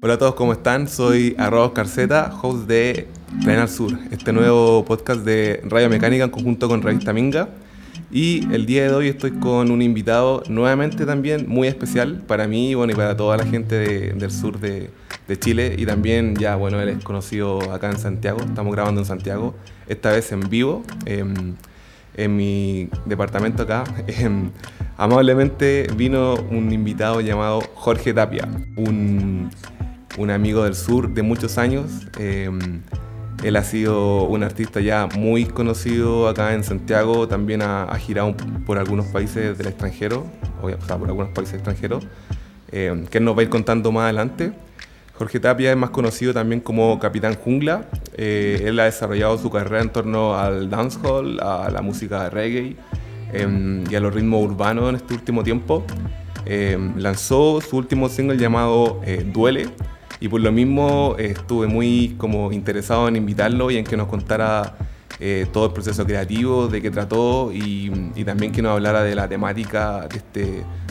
Hola a todos, ¿cómo están? Soy Arroz Carceta, host de al Sur, este nuevo podcast de Radio Mecánica en conjunto con Revista Minga. Y el día de hoy estoy con un invitado nuevamente también muy especial para mí y para toda la gente del sur de, Chile. Y también ya, bueno, él es conocido acá en Santiago, estamos grabando en Santiago, esta vez en vivo, em, en mi departamento acá. Em, amablemente vino un invitado llamado Jorge Tapia, un un amigo del sur de muchos años. Em, él ha sido un artista ya muy conocido acá en Santiago, también ha, girado por algunos países del extranjero, o sea, por algunos países extranjeros, em, que él nos va a ir contando más adelante. Jorge Tapia es más conocido también como Capitán Jungla. Eh, él ha desarrollado su carrera en torno al dancehall, a la música de reggae em, y a los ritmos urbanos en este último tiempo. lanzó su último single llamado eh, Duele, y por lo mismo eh, estuve muy como interesado en invitarlo y en que nos contara eh, todo el proceso creativo, de qué trató y, también que nos hablara de la temática de este,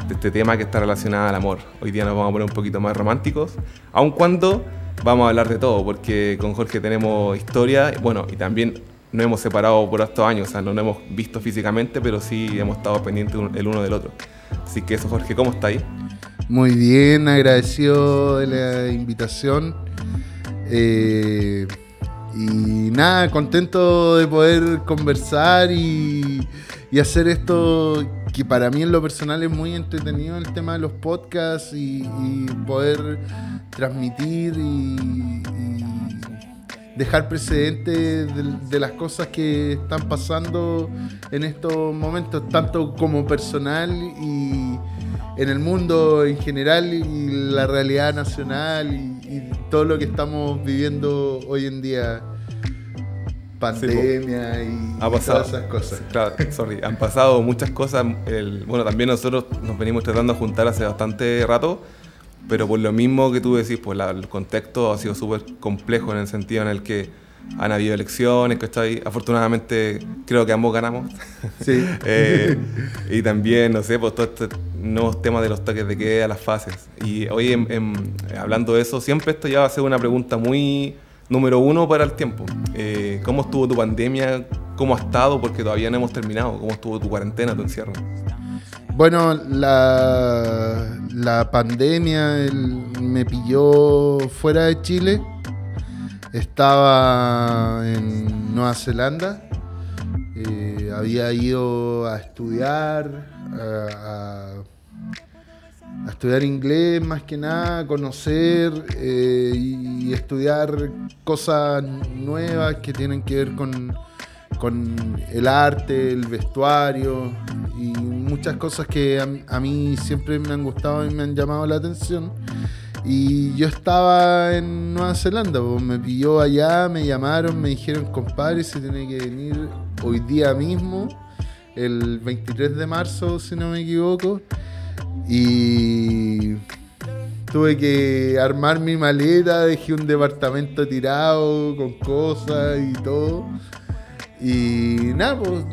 de este tema que está relacionado al amor. Hoy día nos vamos a poner un poquito más románticos, aun cuando vamos a hablar de todo, porque con Jorge tenemos historia, bueno, y también nos hemos separado por estos años, o sea, no nos hemos visto físicamente, pero sí hemos estado pendientes el uno del otro. Así que eso, Jorge, ¿cómo está ahí? Muy bien, agradecido de la invitación. Eh, y nada, contento de poder conversar y, hacer esto que para mí en lo personal es muy entretenido, el tema de los podcasts y, poder transmitir y, dejar precedente de, las cosas que están pasando en estos momentos, tanto como personal y en el mundo en general y la realidad nacional y, todo lo que estamos viviendo hoy en día. Pandemia y, todas esas cosas. Claro, sorry, han pasado muchas cosas. bueno, también nosotros nos venimos tratando de juntar hace bastante rato, pero por lo mismo que tú decís, pues el contexto ha sido súper complejo en el sentido en el que han habido elecciones, ¿cachai? Afortunadamente creo que ambos ganamos. Sí. Eh, y también, no sé, pues todos estos nuevos temas de los toques de queda, las fases. Y hoy, hablando de eso, siempre esto ya va a ser una pregunta muy número uno para el tiempo. Eh, ¿Cómo estuvo tu pandemia? ¿Cómo ha estado? Porque todavía no hemos terminado. ¿Cómo estuvo tu cuarentena, tu encierro? Bueno, la, la pandemia me pilló fuera de Chile estaba en Nueva Zelanda, eh, había ido a estudiar, a, estudiar inglés más que nada, conocer eh, y, estudiar cosas nuevas que tienen que ver con, con el arte, el vestuario y muchas cosas que a mí siempre me han gustado y me han llamado la atención. Y yo estaba en Nueva Zelanda, me pilló allá, me llamaron, me dijeron, compadre, se tiene que venir hoy día mismo, el 23 de marzo, si no me equivoco. Y tuve que armar mi maleta, dejé un departamento tirado con cosas y todo. Y nada, pues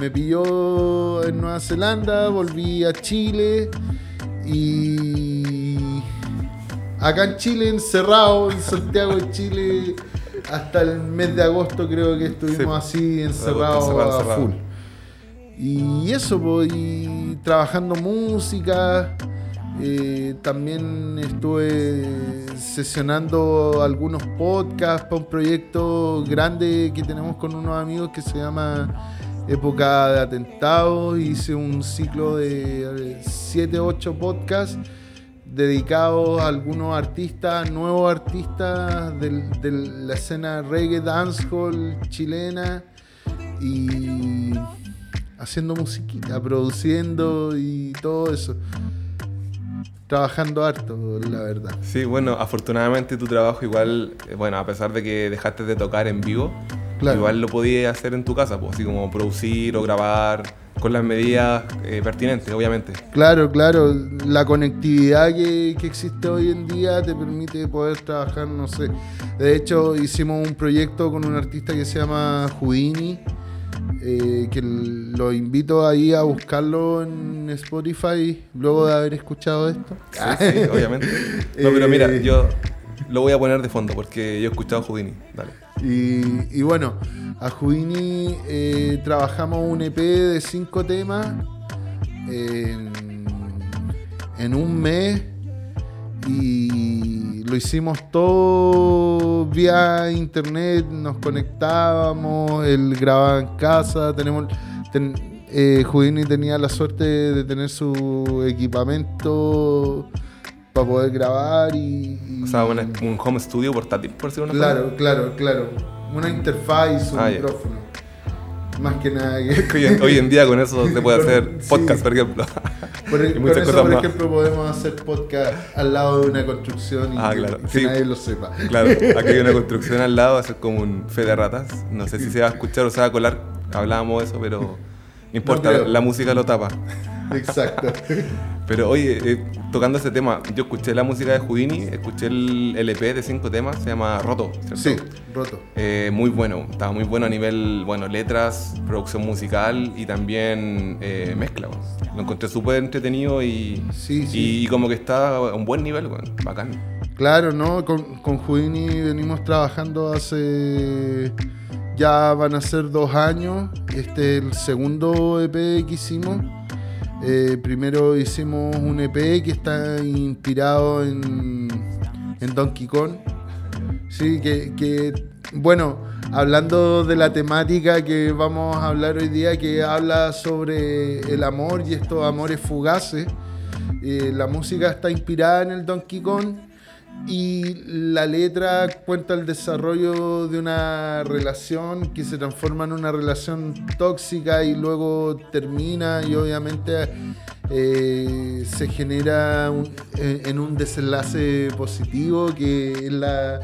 me pilló en Nueva Zelanda, volví a Chile y acá en Chile, encerrado, en Santiago de Chile, hasta el mes de agosto creo que estuvimos así encerrados a full. Y eso, pues, y trabajando música. Eh, también estuve sesionando algunos podcasts para un proyecto grande que tenemos con unos amigos que se llama Época de Atentados. Hice un ciclo de 7, 8 podcasts dedicados a algunos artistas, nuevos artistas de la escena reggae, dancehall chilena y haciendo musiquita, produciendo y todo eso. Trabajando harto, la verdad. Sí, bueno, afortunadamente tu trabajo igual, eh, bueno, a pesar de que dejaste de tocar en vivo, igual lo podías hacer en tu casa, pues, así como producir o grabar con las medidas eh, pertinentes, obviamente. Claro, claro. La conectividad que, existe hoy en día te permite poder trabajar, no sé. De hecho, hicimos un proyecto con un artista que se llama Houdini, eh, que lo invito ahí a buscarlo en Spotify luego de haber escuchado esto. Sí, sí obviamente. No, pero mira, eh, yo lo voy a poner de fondo porque yo he escuchado a Houdini. Dale. Y, bueno, a Houdini eh, trabajamos un EP de cinco temas en, en un mes y lo hicimos todo vía internet, nos conectábamos, él grababa en casa, tenemos... ten- eh, Houdini tenía la suerte de tener su equipamiento para poder grabar y... y- O sea, una- un home studio portátil, por decirlo de una Claro, claro, claro. Una interfaz su Ah, micrófono. Más que nada que... Hoy, en- hoy en día con eso se puede hacer sí. podcast, por ejemplo. Por, Y con eso, por ejemplo, podemos hacer podcast al lado de una construcción y Ah, que- claro. que, Sí. nadie lo sepa. Claro, aquí hay una construcción al lado, eso es como un fe de ratas. No sé si se va a escuchar o se va a colar. Hablábamos de eso, pero no importa, creo. la música lo tapa. Exacto. Pero oye, eh, tocando ese tema, yo escuché la música de Houdini, escuché el LP de cinco temas, se llama Roto, ¿cierto? sí, roto. Eh, muy bueno, estaba muy bueno a nivel, bueno, letras, producción musical y también eh, mezcla. Lo encontré súper entretenido y, Sí, sí. y como que está a un buen nivel, bueno, bacán. Claro, ¿no? Con, con Houdini venimos trabajando hace... Ya van a ser dos años. Este es el segundo EP que hicimos. Eh, primero hicimos un EP que está inspirado en, en Donkey Kong. Sí, que, bueno, hablando de la temática que vamos a hablar hoy día, que habla sobre el amor y estos amores fugaces. Eh, la música está inspirada en el Donkey Kong y la letra cuenta el desarrollo de una relación que se transforma en una relación tóxica y luego termina y obviamente eh, se genera un- en en un desenlace positivo que es la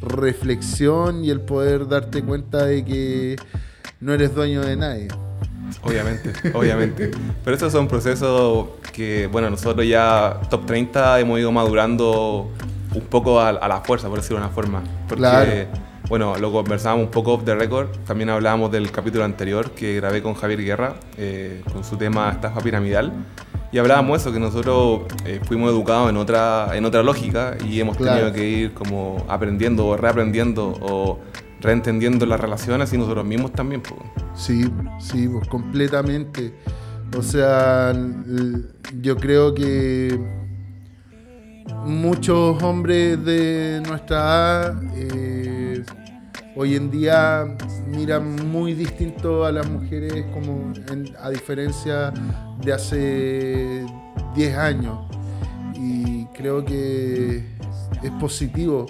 reflexión y el poder darte cuenta de que no eres dueño de nadie. Obviamente, obviamente. Pero esos son procesos que, bueno, nosotros ya top 30 hemos ido madurando un poco a, a la fuerza, por decirlo de una forma. Porque, Claro. bueno, lo conversábamos un poco off the record. También hablábamos del capítulo anterior que grabé con Javier Guerra, eh, con su tema Estafa Piramidal. Y hablábamos eso, que nosotros eh, fuimos educados en otra, en otra lógica y hemos Claro. tenido que ir como aprendiendo o reaprendiendo o reentendiendo las relaciones y nosotros mismos también. pues. Sí, sí, pues completamente. O sea, yo creo que muchos hombres de nuestra edad eh, hoy en día miran muy distinto a las mujeres como a diferencia de hace 10 años. Y creo que es positivo.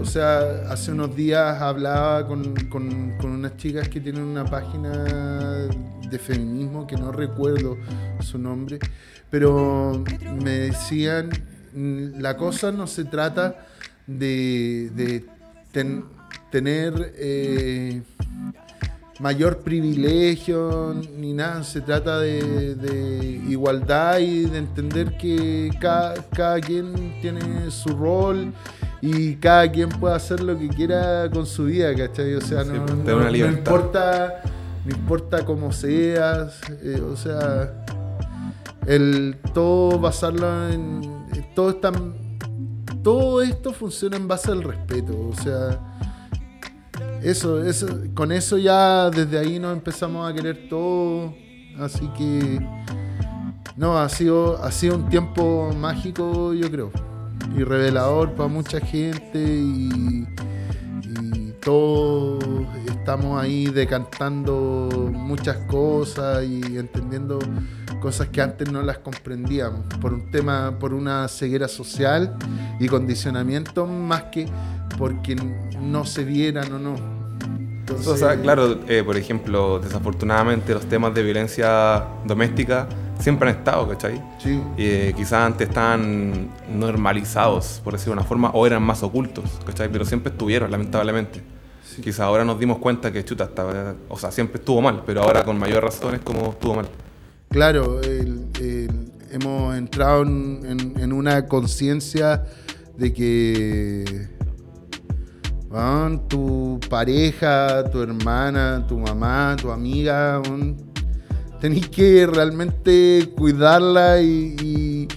O sea, hace unos días hablaba con, con- unas chicas que tienen una página de feminismo que no recuerdo su nombre, pero me decían, "Mm, la cosa no se trata de, de ten- tener eh, mayor privilegio ni nada, se trata de, de igualdad y de entender que cada, cada quien tiene su rol y cada quien puede hacer lo que quiera con su vida, ¿cachai? O sea, Sí, no, pues, no- no importa, no importa cómo seas, eh, o sea, el todo basarlo en... Todo, está, todo esto funciona en base al respeto, o sea... Eso, eso, con eso ya desde ahí nos empezamos a querer todo. Así que no, ha sido, ha sido un tiempo mágico, yo creo. Y revelador para mucha gente y, y todos estamos ahí decantando muchas cosas y entendiendo cosas que antes no las comprendíamos por un tema, por una ceguera social y condicionamiento más que porque no se vieran o no. Entonces, O sea, claro, eh, por ejemplo, desafortunadamente los temas de violencia doméstica siempre han estado, ¿cachai? Sí, Eh, quizás antes estaban normalizados, por decirlo de una forma, o eran más ocultos, ¿cachai? Pero siempre estuvieron, lamentablemente. Sí. Quizás ahora nos dimos cuenta que chuta, estaba, o sea, siempre estuvo mal, pero ahora con mayor razón es como estuvo mal. Claro, hemos entrado en, una conciencia de que tu pareja, tu hermana, tu mamá, tu amiga, tenés que realmente cuidarla y,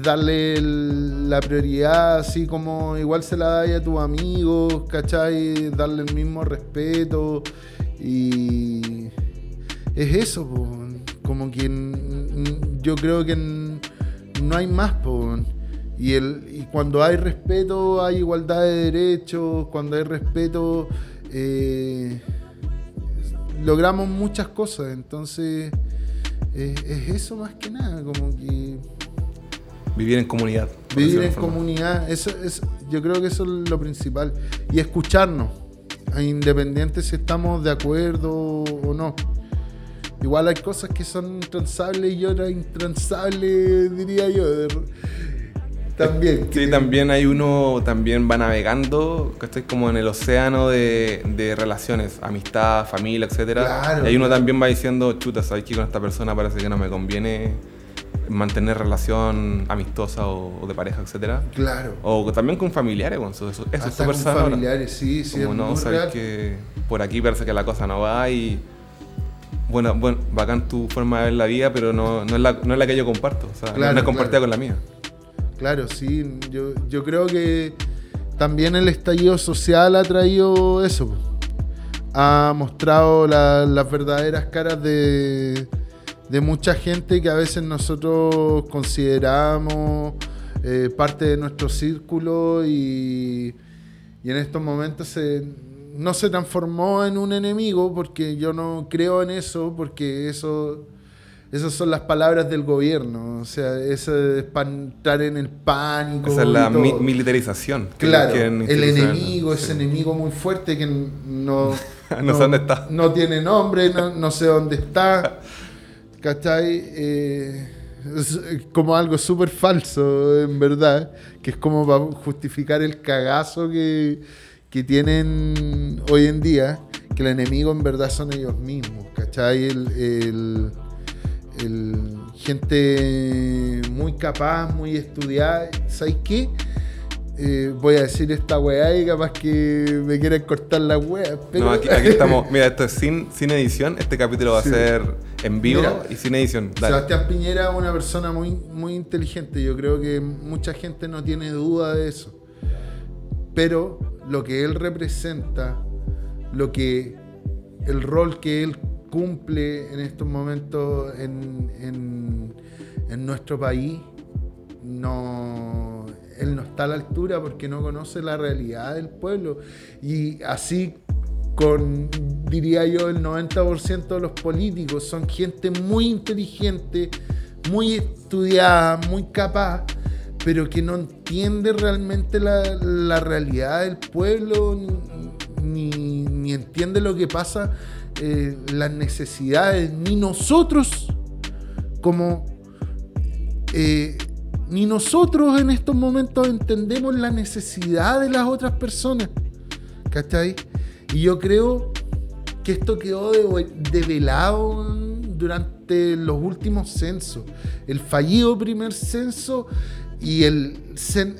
darle la prioridad así como igual se la da a tus amigos, ¿cachai? Darle el mismo respeto y es eso, como que yo creo que no hay más, y, el, y cuando hay respeto hay igualdad de derechos, cuando hay respeto eh, logramos muchas cosas, entonces es eso más que nada, como que Vivir en comunidad. Vivir en comunidad, eso es, yo creo que eso es lo principal. Y escucharnos, independiente si estamos de acuerdo o no. Igual hay cosas que son transables y otras intransables, diría yo. También. Sí, también hay uno, también va navegando, que estoy como en el océano de, de relaciones, amistad, familia, etc. y hay uno también va diciendo, chuta, sabes que con esta persona parece que no me conviene mantener relación amistosa o, de pareja, etcétera. Claro. O también con familiares, bueno, eso, eso, es súper sano. familiares, sí, sí. Como no, sabes que por aquí parece que la cosa no va y. Bueno, bueno, bacán tu forma de ver la vida, pero no, no, es, la, no es la que yo comparto. O sea, no es compartida con la mía. Claro, sí. Yo, yo creo que también el estallido social ha traído eso. Ha mostrado las verdaderas caras de, de mucha gente que a veces nosotros consideramos eh, parte de nuestro círculo y, y en estos momentos se, no se transformó en un enemigo porque yo no creo en eso, porque eso... Esas son las palabras del gobierno, o sea, eso es para entrar en el pánico. Esa es la militarización. Claro, el enemigo, ese enemigo muy fuerte que no, no, sé dónde está. no tiene nombre, no, no sé dónde está. ¿cachai? Eh, es como algo súper falso, en verdad, que es como para justificar el cagazo que, que tienen hoy en día, que el enemigo en verdad son ellos mismos, ¿cachai? El, el, gente muy capaz, muy estudiada, ¿sabes qué? Eh, voy a decir esta weá y capaz que me quieren cortar la weá. No, aquí, estamos. Mira, esto es sin, sin edición. Este capítulo va a ser en vivo y sin edición. Sebastián Piñera es una persona muy, muy inteligente. Yo creo que mucha gente no tiene duda de eso. Pero lo que él representa, lo que el rol que él cumple en estos momentos en, en, nuestro país, no él no está a la altura porque no conoce la realidad del pueblo. Y así con, diría yo, el 90% de los políticos son gente muy inteligente, muy estudiada, muy capaz, pero que no entiende realmente la, realidad del pueblo, ni, entiende lo que pasa, eh, las necesidades, ni nosotros como eh, ni nosotros en estos momentos entendemos la necesidad de las otras personas. ¿Cachai? Y yo creo que esto quedó develado durante los últimos censos. El fallido primer censo y el,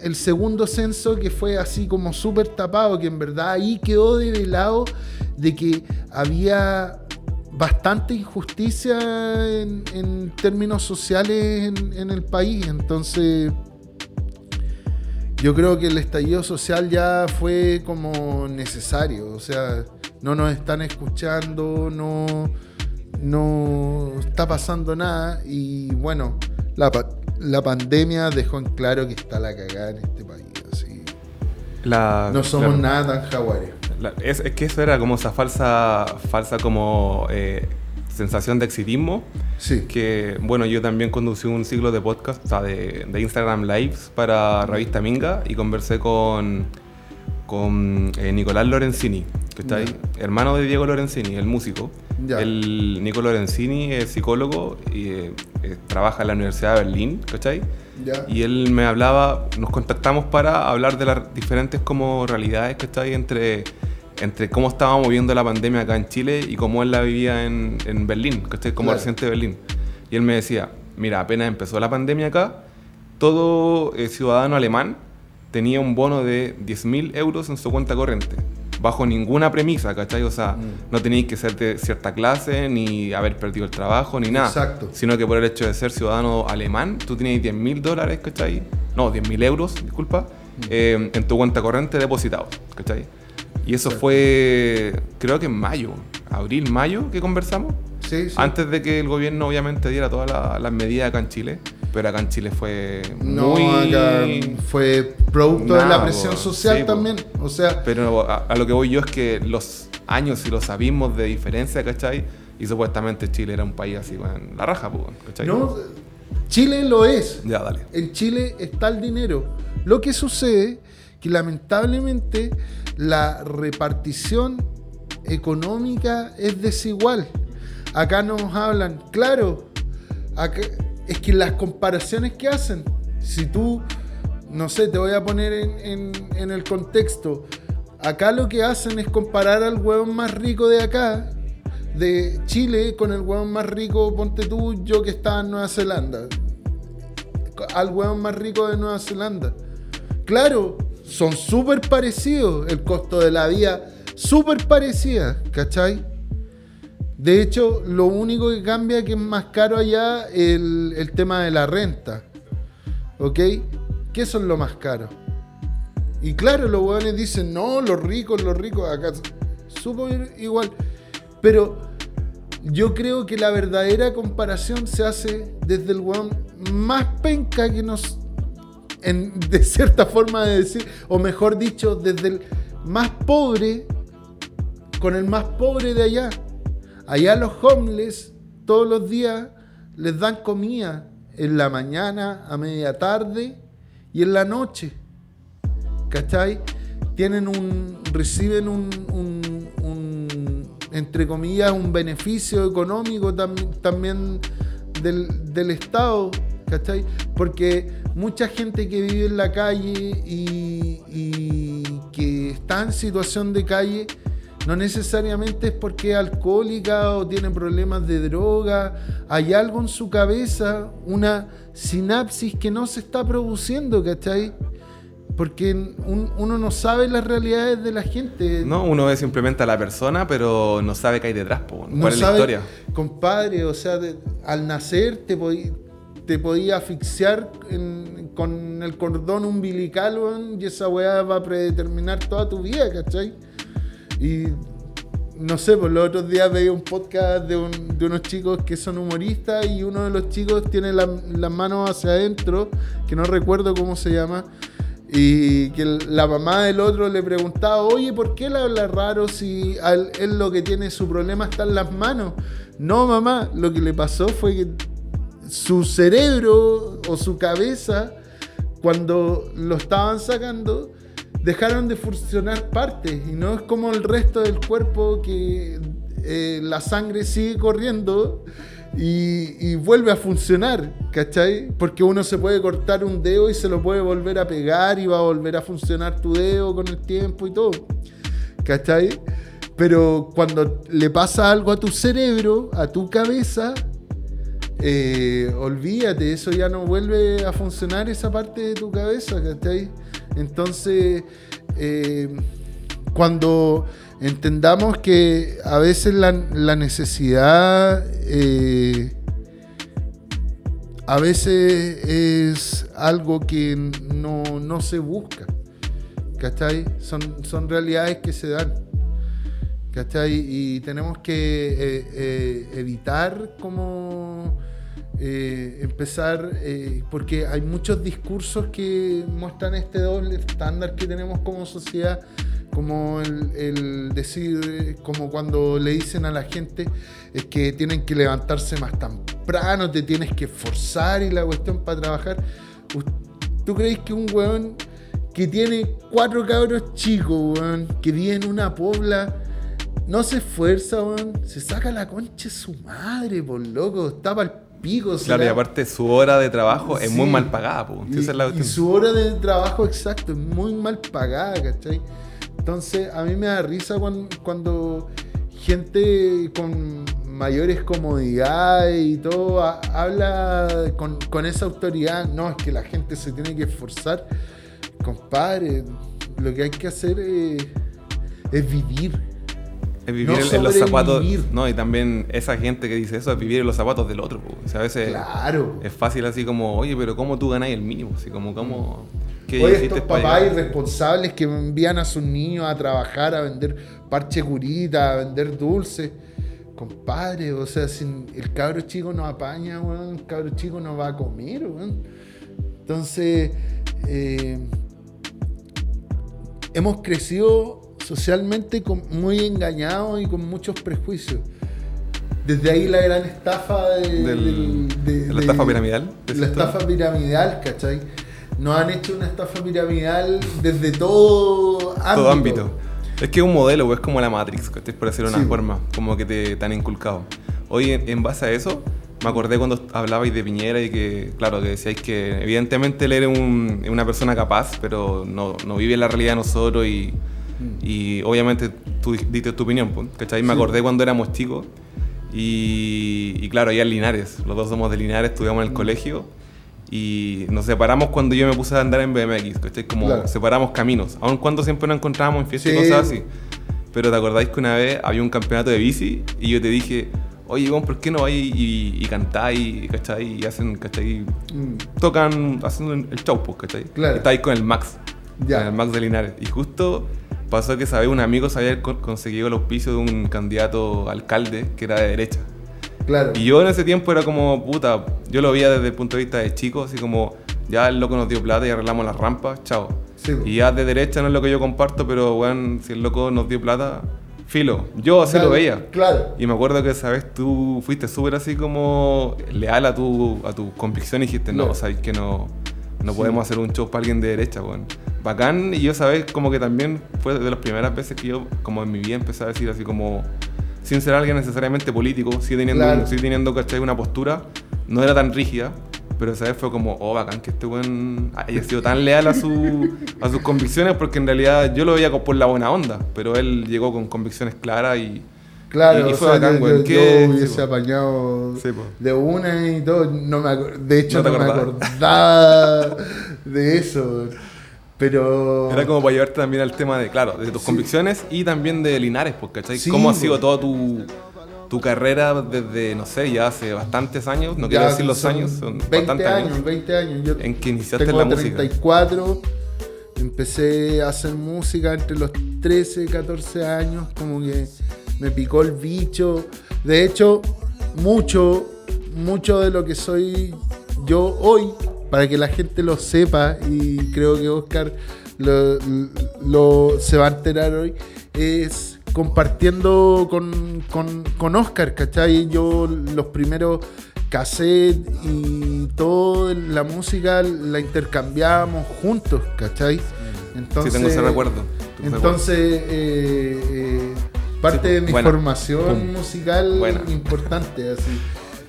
el segundo censo que fue así como súper tapado, que en verdad ahí quedó develado de que había bastante injusticia en, términos sociales en, el país. Entonces, yo creo que el estallido social ya fue como necesario. O sea, no nos están escuchando, no, no está pasando nada. Y bueno, la, la pandemia dejó en claro que está la cagada en este país. Así. no somos nada tan jaguares es, que eso era como esa falsa, falsa como eh, sensación de exitismo. Sí. Que, bueno, yo también conducí un ciclo de podcast, o sea, de, Instagram Lives para Revista Minga y conversé con, con eh, Nicolás Lorenzini, que está ahí, hermano de Diego Lorenzini, el músico. El Nico Lorenzini es psicólogo y eh, trabaja en la Universidad de Berlín, ¿cachai? Y él me hablaba, nos contactamos para hablar de las diferentes como realidades que está ahí entre, entre cómo estábamos viviendo la pandemia acá en Chile y cómo él la vivía en, en Berlín, que estoy como reciente de Berlín. Y él me decía, mira, apenas empezó la pandemia acá, todo eh, ciudadano alemán tenía un bono de 10.000 euros en su cuenta corriente. bajo ninguna premisa, ¿cachai? O sea, mm. no tenéis que ser de cierta clase, ni haber perdido el trabajo, ni nada. Exacto. Sino que por el hecho de ser ciudadano alemán, tú tienes 10 mil dólares, ¿cachai? No, 10 mil euros, disculpa, mm. eh, en tu cuenta corriente depositados, ¿cachai? Y eso fue, creo que en mayo, abril, mayo que conversamos. Sí, sí. Antes de que el gobierno obviamente diera todas las medidas acá en Chile. Pero acá en Chile fue no, acá fue producto de la presión social también. O sea. Pero a, lo que voy yo es que los años y los abismos de diferencia, ¿cachai? Y supuestamente Chile era un país así, en la raja, ¿cachai? No, Chile lo es. Ya, dale. En Chile está el dinero. Lo que sucede que lamentablemente la repartición económica es desigual. Acá nos hablan, claro, acá, es que las comparaciones que hacen, si tú, no sé, te voy a poner en, el contexto, acá lo que hacen es comparar al huevón más rico de acá, de Chile, con el huevón más rico, ponte tú, yo que estaba en Nueva Zelanda, al huevón más rico de Nueva Zelanda. Claro, son súper parecidos, el costo de la vida súper parecida, ¿cachai? De hecho, lo único que cambia es que es más caro allá el, el tema de la renta. ¿Ok? ¿Qué son lo más caro? Y claro, los hueones dicen, no, los ricos, los ricos, acá súper igual. Pero yo creo que la verdadera comparación se hace desde el hueón más penca que nos. En, de cierta forma de decir, o mejor dicho, desde el más pobre con el más pobre de allá. Allá los homeless todos los días les dan comida en la mañana, a media tarde y en la noche. ¿Cachai? Tienen un. reciben un, entre comillas, un beneficio económico también del, Estado, ¿cachai? Porque mucha gente que vive en la calle y que está en situación de calle no necesariamente es porque es alcohólica o tiene problemas de droga. Hay algo en su cabeza, una sinapsis que no se está produciendo, ¿cachai? Porque uno no sabe las realidades de la gente. No, uno ve simplemente a la persona, pero no sabe qué hay detrás, ¿cuál no es la historia? Compadre, o sea, al nacer te podía te podía asfixiar con el cordón umbilical, y esa weá va a predeterminar toda tu vida, ¿cachai? Y no sé, pues los otros días veía un podcast de, unos chicos que son humoristas y uno de los chicos tiene las manos hacia adentro, que no recuerdo cómo se llama, y que la mamá del otro le preguntaba, oye, ¿por qué él habla raro si él lo que tiene su problema está en las manos? No, mamá, lo que le pasó fue que su cerebro o su cabeza, cuando lo estaban sacando, dejaron de funcionar partes y no es como el resto del cuerpo que eh, la sangre sigue corriendo y, vuelve a funcionar, ¿cachai? Porque uno se puede cortar un dedo y se lo puede volver a pegar y va a volver a funcionar tu dedo con el tiempo y todo, ¿cachai? Pero cuando le pasa algo a tu cerebro, a tu cabeza, eh, olvídate, eso ya no vuelve a funcionar esa parte de tu cabeza, ¿cachai? Entonces, eh, cuando entendamos que a veces la, necesidad eh, a veces es algo que no, se busca. ¿Cachai? Son, son realidades que se dan. ¿Cachai? Y tenemos que eh, evitar como eh, empezar, eh, porque hay muchos discursos que muestran este doble estándar que tenemos como sociedad, como el, decir, eh, como cuando le dicen a la gente es que tienen que levantarse más temprano, te tienes que esforzar y la cuestión para trabajar. ¿Tú crees que un weón que tiene cuatro cabros chicos, weón, que vive en una pobla, no se esfuerza, weón, se saca la concha de su madre, por loco, está para el Claro, y aparte su hora de trabajo es muy mal pagada. y, su hora de trabajo, exacto, es muy mal pagada, ¿cachai? Entonces, a mí me da risa cuando, gente con mayores comodidades y todo habla con, esa autoridad. No, es que la gente se tiene que esforzar. Compadre, lo que hay que hacer es es vivir. Es vivir en, los zapatos. No, y también esa gente que dice eso es vivir en los zapatos del otro. O sea, a veces claro. es fácil así como, oye, pero ¿cómo tú ganáis el mínimo? Así como, ¿cómo.? Oye, estos papás irresponsables que envían a sus niños a trabajar, a vender parche curita, a vender dulces. Compadre, o sea, si el cabro chico no apaña, weón, el cabro chico no va a comer, weón. Entonces, eh, hemos crecido socialmente muy engañados y con muchos prejuicios. Desde ahí la gran estafa de, la estafa piramidal. La estafa piramidal, ¿cachai? Nos han hecho una estafa piramidal desde todo ámbito. Todo ámbito. Es que es un modelo, es como la Matrix, por decirlo de una forma, como que te, han inculcado. Hoy, en, base a eso, me acordé cuando hablabais de Piñera y que, claro, que decíais que evidentemente él era una persona capaz, pero no, vive la realidad de nosotros y, mm. y obviamente tú diste tu opinión, ¿cachai? Me acordé cuando éramos chicos y, y claro, allá en Linares, los dos somos de Linares, estudiamos en el mm. colegio y nos separamos cuando yo me puse a andar en BMX, ¿cachai? Como separamos caminos, aun cuando siempre nos encontrábamos en fiestas y cosas así. Pero te acordáis que una vez había un campeonato de bici y yo te dije, oye, Iván, ¿por qué no vais y, y, cantáis, ¿cachai? Y hacen, ¿cachai? Mm. Tocan, haciendo el show, pues, ¿cachai? Claro. Y estáis con el Max, con el Max de Linares. Y justo pasó que, ¿sabes? Un amigo se había conseguido el auspicio de un candidato alcalde que era de derecha. Y yo en ese tiempo era como, puta, yo lo veía desde el punto de vista de chico, así como, ya el loco nos dio plata y arreglamos las rampas, chao. y ya de derecha no es lo que yo comparto, pero bueno, si el loco nos dio plata, filo. Yo así lo veía. Claro. Y me acuerdo que esa vez tú fuiste súper así como leal a tu, a tu convicción y dijiste, no, sabes que no, no podemos hacer un show para alguien de derecha, bueno. Bacán, y yo sabes como que también fue de las primeras veces que yo, como en mi vida, empecé a decir así como sin ser alguien necesariamente político, sí teniendo, teniendo una postura, no era tan rígida, pero esa vez fue como, oh, bacán que este buen haya sido tan leal a, su, a sus convicciones, porque en realidad yo lo veía por la buena onda, pero él llegó con convicciones claras y. Claro, y, fue bacán, güey. Yo, hubiese apañado de una y todo. No me de hecho, no, me acordaba de eso. Pero. Era como para llevarte también al tema de, claro, de tus convicciones y también de Linares, porque ¿cachai? ¿Cómo ha sido toda tu, tu, carrera desde, no sé, ya hace bastantes años? No quiero decir los años, son 20 años, 20 años. Yo en que iniciaste tengo la 34, música. empecé a hacer música entre los 13, 14 años, como que me picó el bicho. De hecho, mucho, mucho de lo que soy yo hoy para que la gente lo sepa y creo que Oscar lo, se va a enterar hoy, es compartiendo con, con, Oscar, ¿cachai? Yo los primeros cassettes y toda la música la intercambiábamos juntos, ¿cachai? Entonces, sí, tengo ese recuerdo. Entonces, eh, eh, parte de mi formación musical importante, así.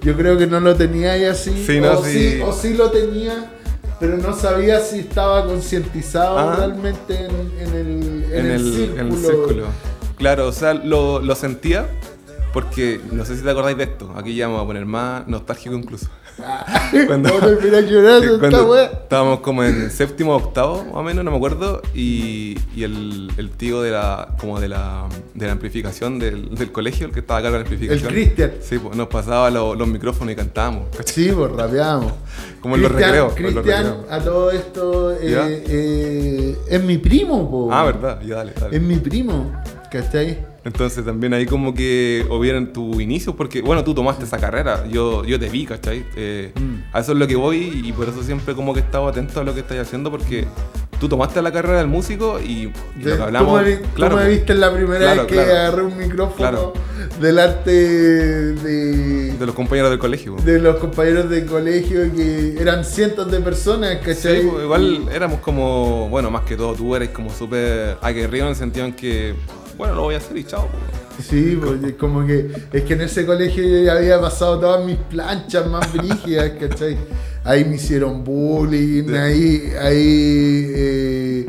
Yo creo que no lo tenía ahí así. o, sí. o sí lo tenía, pero no sabía si estaba concientizado ah. realmente en, el, en, el, círculo. Claro, o sea, lo, lo sentía porque no sé si te acordáis de esto. Aquí ya vamos a poner más nostálgico incluso. cuando, cuando estábamos como en séptimo octavo, más o menos, no me acuerdo, y, y el, el, tío de la, como de la, de la amplificación del, del, colegio, el que estaba a cargo de la amplificación. El Cristian. Sí, pues nos pasaba los micrófonos y cantábamos. Sí, pues rapeábamos. como en los recreos. Cristian, a todo esto, eh, eh, es mi primo, po. Ah, verdad, ya dale, dale. Es mi primo, ¿cachai? Entonces también ahí como que hubieran tu inicio, porque bueno, tú tomaste esa carrera, yo, yo te vi, ¿cachai? Eh, mm. A eso es lo que voy y por eso siempre como que he estado atento a lo que estás haciendo, porque tú tomaste la carrera del músico y, lo que hablamos... ¿Cómo me, claro, me viste la primera vez que agarré un micrófono del arte de... De los compañeros del colegio. De los compañeros del colegio que eran cientos de personas, ¿cachai? Sí, igual éramos como, bueno, más que todo, tú eres como súper aguerrido en el sentido en que bueno, lo voy a hacer y chao. Sí, porque como que es que en ese colegio yo ya había pasado todas mis planchas más brígidas, ¿cachai? Ahí me hicieron bullying, ahí, ahí, eh,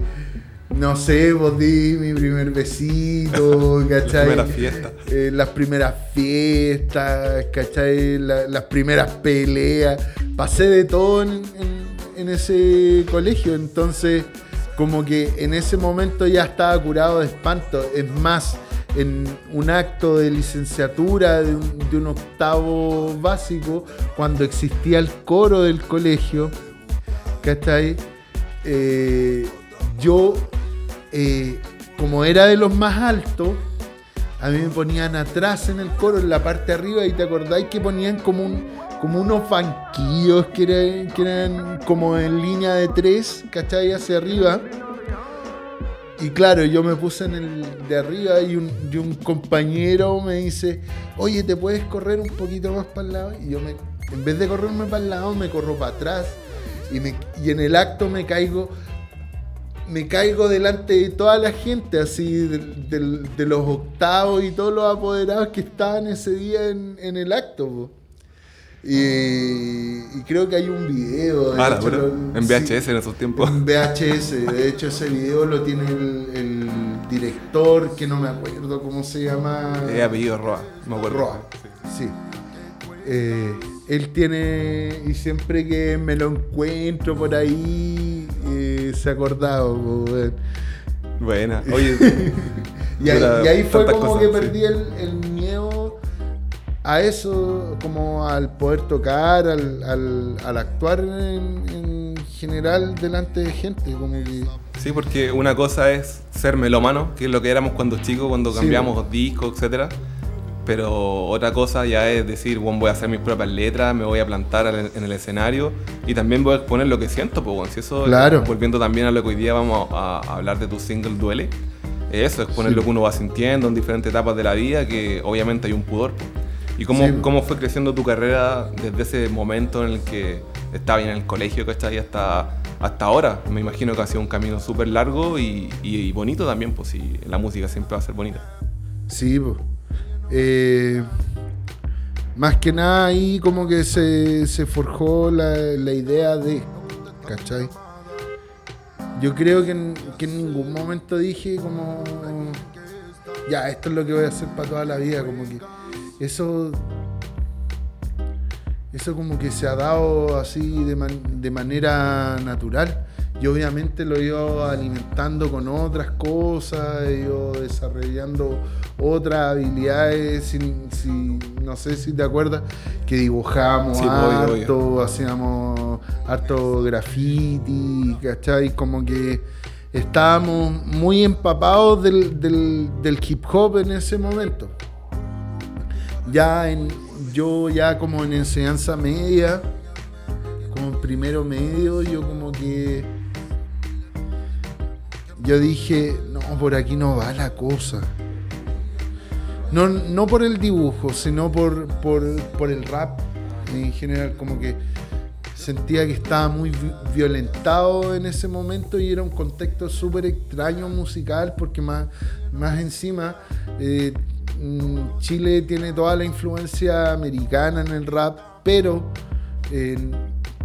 no sé, vos di mi primer besito, ¿cachai? las primeras fiestas. Eh, las primeras fiestas, ¿cachai? las primeras peleas. Pasé de todo en ese colegio, entonces como que en ese momento ya estaba curado de espanto. Es más, en un acto de licenciatura de un, octavo básico, cuando existía el coro del colegio, ¿cachai? Eh, yo, eh, como era de los más altos, a mí me ponían atrás en el coro, en la parte de arriba, y te acordáis que ponían como un como unos banquillos que eran, como en línea de tres, ¿cachai? Hacia arriba. Y claro, yo me puse en el de arriba y un, compañero me dice, oye, ¿te puedes correr un poquito más para el lado? Y yo me, en vez de correrme para el lado, me corro para atrás. Y, me, y en el acto me caigo me caigo delante de toda la gente, así, de, los octavos y todos los apoderados que estaban ese día en, el acto. Y, creo que hay un video. Ah, en VHS en esos tiempos. En VHS, de hecho ese video lo tiene el, director, que no me acuerdo cómo se llama. Es apellido Roa, me acuerdo. Roa, sí. Eh, él tiene, y siempre que me lo encuentro por ahí, eh, se ha acordado. Buena, oye. y, ahí, fue como que perdí el, miedo a eso, como al poder tocar, al, actuar en, general delante de gente. Como que... Sí, porque una cosa es ser melómano, que es lo que éramos cuando chicos, cuando cambiamos discos, etcétera pero otra cosa ya es decir, bueno, voy a hacer mis propias letras, me voy a plantar en el escenario y también voy a exponer lo que siento, pues si eso, claro. volviendo también a lo que hoy día vamos a, hablar de tu single Duele, eso, exponer lo que uno va sintiendo en diferentes etapas de la vida, que obviamente hay un pudor. ¿Y cómo, cómo fue creciendo tu carrera desde ese momento en el que estabas en el colegio, que y hasta, hasta ahora? Me imagino que ha sido un camino súper largo y, y, bonito también, pues si la música siempre va a ser bonita. Sí, pues. Eh, más que nada ahí como que se, forjó la, idea de, ¿cachai? Yo creo que en, ningún momento dije como, ya, esto es lo que voy a hacer para toda la vida, como que eso, eso como que se ha dado así de, de manera natural y obviamente lo he ido alimentando con otras cosas, he ido desarrollando otras habilidades, si, no sé si te acuerdas, que dibujábamos harto, hacíamos harto graffiti, ¿cachai? Como que estábamos muy empapados del, hip hop en ese momento. Ya en, yo ya como en enseñanza media, como primero medio, yo como que yo dije, no, por aquí no va la cosa. No, no por el dibujo, sino por, por, el rap en general, como que sentía que estaba muy violentado en ese momento y era un contexto súper extraño musical porque más, más encima eh, Chile tiene toda la influencia americana en el rap, pero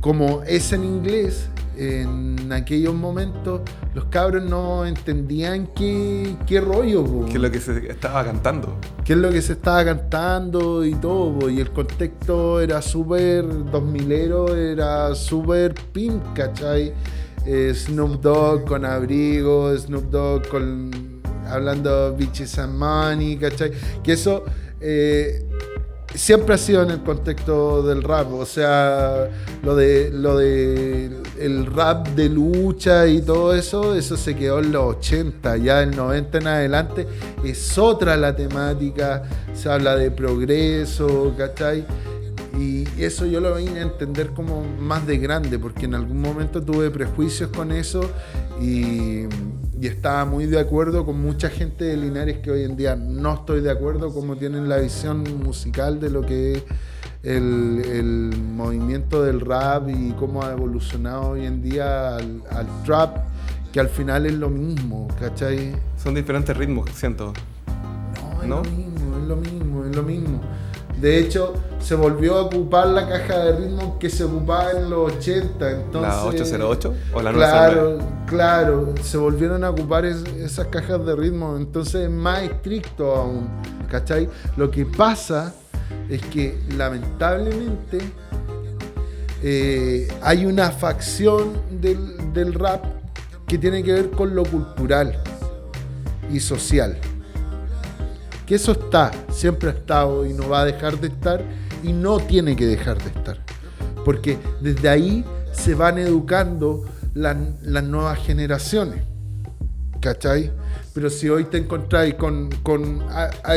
como es en inglés, en aquellos momentos los cabros no entendían qué, qué rollo. ¿Qué es lo que se estaba cantando? ¿Qué es lo que se estaba cantando y todo? Y el contexto era súper 2000ero, era súper pimp, ¿cachai? Eh, Snoop Dogg con abrigo, Snoop Dogg con hablando bitches and money, ¿cachai? Que eso... Eh, siempre ha sido en el contexto del rap, o sea, lo de lo de el rap de lucha y todo eso, eso se quedó en los 80, ya el 90 en adelante es otra la temática, se habla de progreso, ¿cachai? Y eso yo lo vine a entender como más de grande, porque en algún momento tuve prejuicios con eso y, estaba muy de acuerdo con mucha gente de Linares que hoy en día no estoy de acuerdo, como tienen la visión musical de lo que es el, movimiento del rap y cómo ha evolucionado hoy en día al, trap, que al final es lo mismo, ¿cachai? Son diferentes ritmos, siento. No, es lo mismo, es lo mismo, es lo mismo. De hecho, se volvió a ocupar la caja de ritmo que se ocupaba en los 80. Entonces, ¿La 808 o la Claro, claro, se volvieron a ocupar esas cajas de ritmo. Entonces es más estricto aún. ¿Cachai? Lo que pasa es que lamentablemente eh, hay una facción del, rap que tiene que ver con lo cultural y social. Que eso está, siempre ha estado y no va a dejar de estar y no tiene que dejar de estar. Porque desde ahí se van educando las nuevas generaciones. ¿Cachai? Pero si hoy te encontráis con, con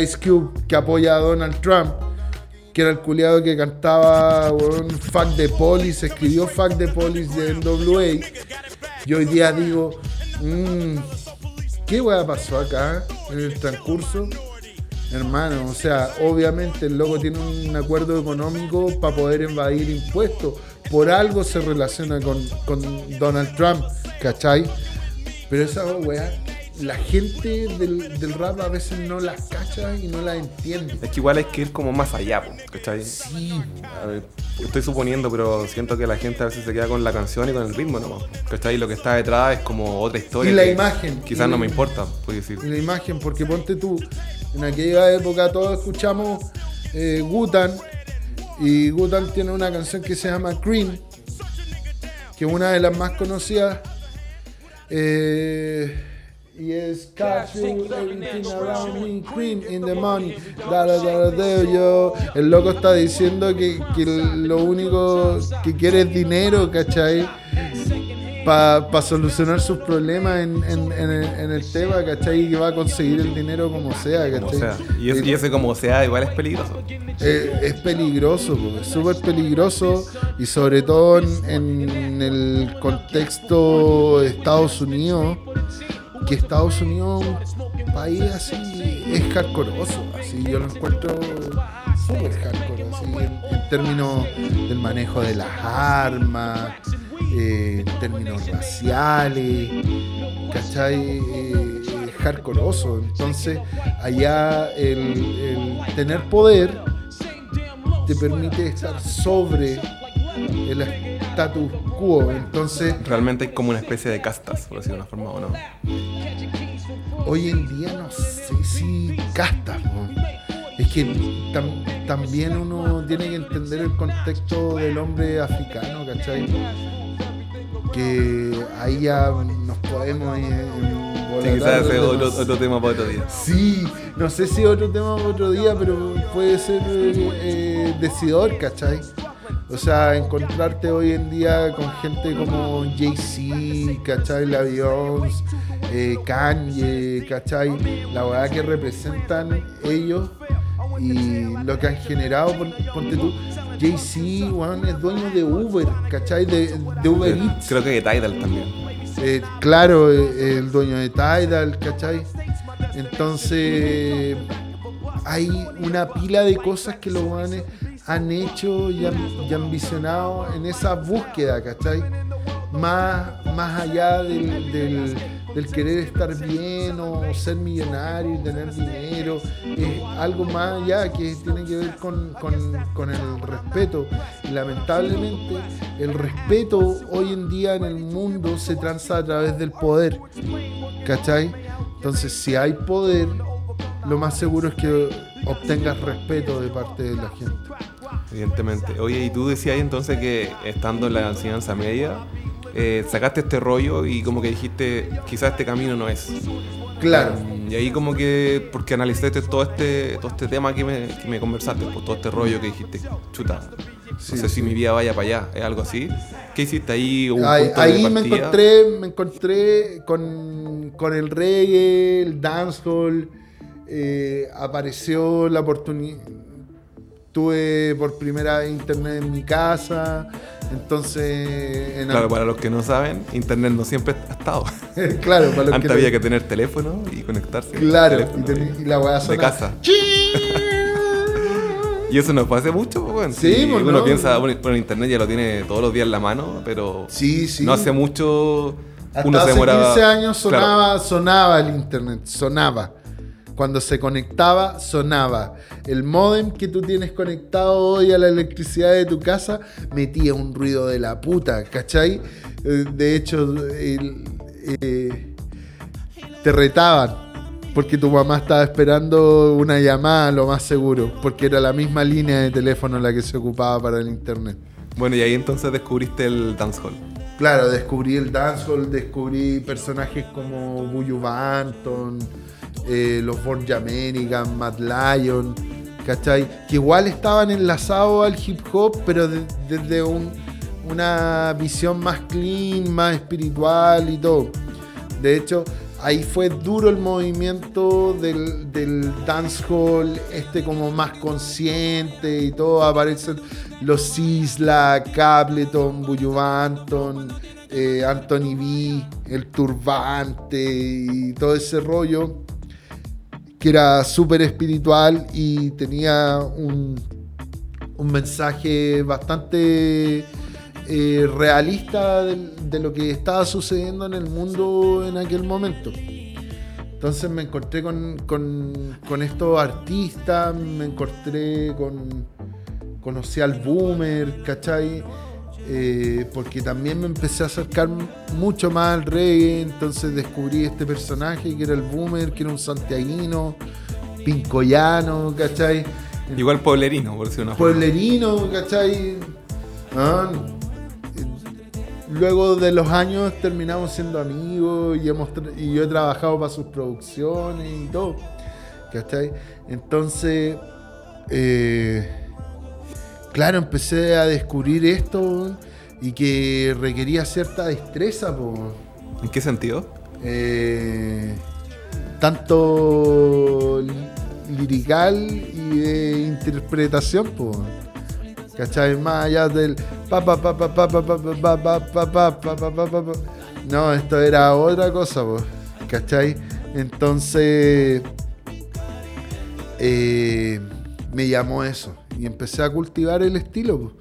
Ice Cube que apoya a Donald Trump, que era el culiado que cantaba un Fuck de Police, escribió Fuck de Police de NWA, y hoy día digo, mmm, ¿qué weá pasó acá en el transcurso? Hermano, o sea, obviamente el loco tiene un acuerdo económico para poder invadir impuestos. Por algo se relaciona con, con Donald Trump, ¿cachai? Pero esa weá la gente del, rap a veces no las cacha y no las entiende. Es que igual hay que ir como más allá, ¿cachai? Sí. estoy suponiendo, pero siento que la gente a veces se queda con la canción y con el ritmo, ¿no? ¿cachai? Lo que está detrás es como otra historia. Y la imagen. Quizás no me importa, puedo decir. Y la imagen, porque ponte tú, en aquella época todos escuchamos eh, Gutan y Gutan tiene una canción que se llama Cream, que es una de las más conocidas. Eh, Yes, cashew, everything around me, cream in the money. Dale, dale, yo. El loco está diciendo que, que lo único que quiere es dinero, ¿cachai? Para solucionar sus problemas en, en, en, el, tema, ¿cachai? Y que va a conseguir el dinero como sea, ¿cachai? sea. Y, ese, como sea igual es peligroso. Eh, es peligroso, es súper peligroso y sobre todo en, el contexto de Estados Unidos que Estados Unidos, un país así, es hardcoreoso, así yo lo encuentro súper hardcore, así, en, términos del manejo de las armas, eh, en términos raciales, ¿cachai? Eh, hardcoreoso. Entonces, allá el, tener poder te permite estar sobre el status quo. Entonces. Realmente hay como una especie de castas, por decirlo de una forma o no. Hoy en día no sé si castas, Es que también uno tiene que entender el contexto del hombre africano, ¿cachai? Que ahí ya nos podemos Sí, quizás es otro, otro, tema para otro día. Sí, no sé si otro tema para otro día, pero puede ser eh, decidor, ¿cachai? O sea, encontrarte hoy en día con gente como Jay-Z, ¿cachai? La Beyoncé, eh, Kanye, ¿cachai? La verdad que representan ellos y lo que han generado, ponte tú, Jay-Z, bueno, es dueño de Uber, ¿cachai? De, Uber Eats. Creo que de Tidal también. Eh, claro, eh, el dueño de Tidal, ¿cachai? Entonces, hay una pila de cosas que los guanes han hecho y han, visionado en esa búsqueda, ¿cachai? Más, más allá del, querer estar bien o ser millonario y tener dinero, es algo más allá que tiene que ver con, con el respeto. Lamentablemente el respeto hoy en día en el mundo se transa a través del poder, ¿cachai? Entonces si hay poder, lo más seguro es que obtengas respeto de parte de la gente. Evidentemente. Oye, y tú decías entonces que estando en la enseñanza media, eh, sacaste este rollo y como que dijiste, quizás este camino no es. Claro. y ahí como que, porque analizaste todo este, todo este tema que me, que me conversaste, pues, todo este rollo que dijiste, chuta, no sé si mi vida vaya para allá, es algo así. ¿Qué hiciste ahí? ahí me encontré, me encontré con, con el reggae, el dancehall, eh, apareció la oportunidad tuve por primera vez internet en mi casa. Entonces. claro, para los que no saben, internet no siempre ha estado. claro, para los Antes había que tener teléfono y conectarse. Claro, y, la weá De casa. y eso nos hace mucho, pues, Sí, pues, Uno piensa, bueno, internet ya lo tiene todos los días en la mano, pero. Sí, sí. No hace mucho. Hasta uno hace se demoraba. 15 años sonaba, sonaba el internet, sonaba. Cuando se conectaba, sonaba. El modem que tú tienes conectado hoy a la electricidad de tu casa metía un ruido de la puta, ¿cachai? Eh, de hecho, eh, te retaban porque tu mamá estaba esperando una llamada, lo más seguro, porque era la misma línea de teléfono la que se ocupaba para el internet. Bueno, y ahí entonces descubriste el dancehall. claro, descubrí el dancehall, descubrí personajes como Buju Banton, eh, los Born American, Mad Lion, ¿cachai? Que igual estaban enlazados al hip hop, pero desde una visión más clean, más espiritual y todo. De hecho, ahí fue duro el movimiento del, dancehall, este como más consciente y todo. Aparecen los Isla, Capleton, Buju Banton, eh, Anthony B, el turbante y todo ese rollo que era súper espiritual y tenía un, un mensaje bastante eh, realista de, lo que estaba sucediendo en el mundo en aquel momento. Entonces me encontré con, con, estos artistas, me encontré con... Conocí al Boomer, ¿cachai? Eh, porque también me empecé a acercar mucho más al reggae, entonces descubrí este personaje que era el Boomer, que era un santiaguino, pincoyano, ¿cachai? Igual pueblerino, por si una Pueblerino, ¿cachai? Ah, luego de los años terminamos siendo amigos y, hemos y yo he trabajado para sus producciones y todo, ¿cachai? Entonces... Eh, claro, empecé a descubrir esto y que requería cierta destreza. ¿En qué sentido? Eh, tanto lirical y de interpretación, pues. ¿Cachai? Más allá del No, esto era otra cosa, pues. ¿Cachai? Entonces me llamó eso y empecé a cultivar el estilo.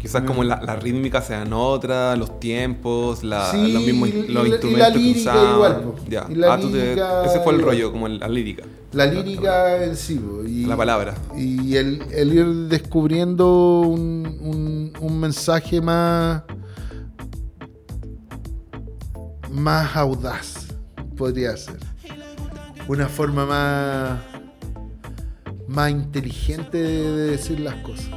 Quizás como la, la, rítmica sean otra, los tiempos, la, sí, los mismos los instrumentos y la lírica igual. Ya. La ah, ese fue el rollo, como la lírica. La lírica en sí. Y, la palabra. Y el, el ir descubriendo un, un, un, mensaje más, más audaz, podría ser. Una forma más más inteligente de, decir las cosas.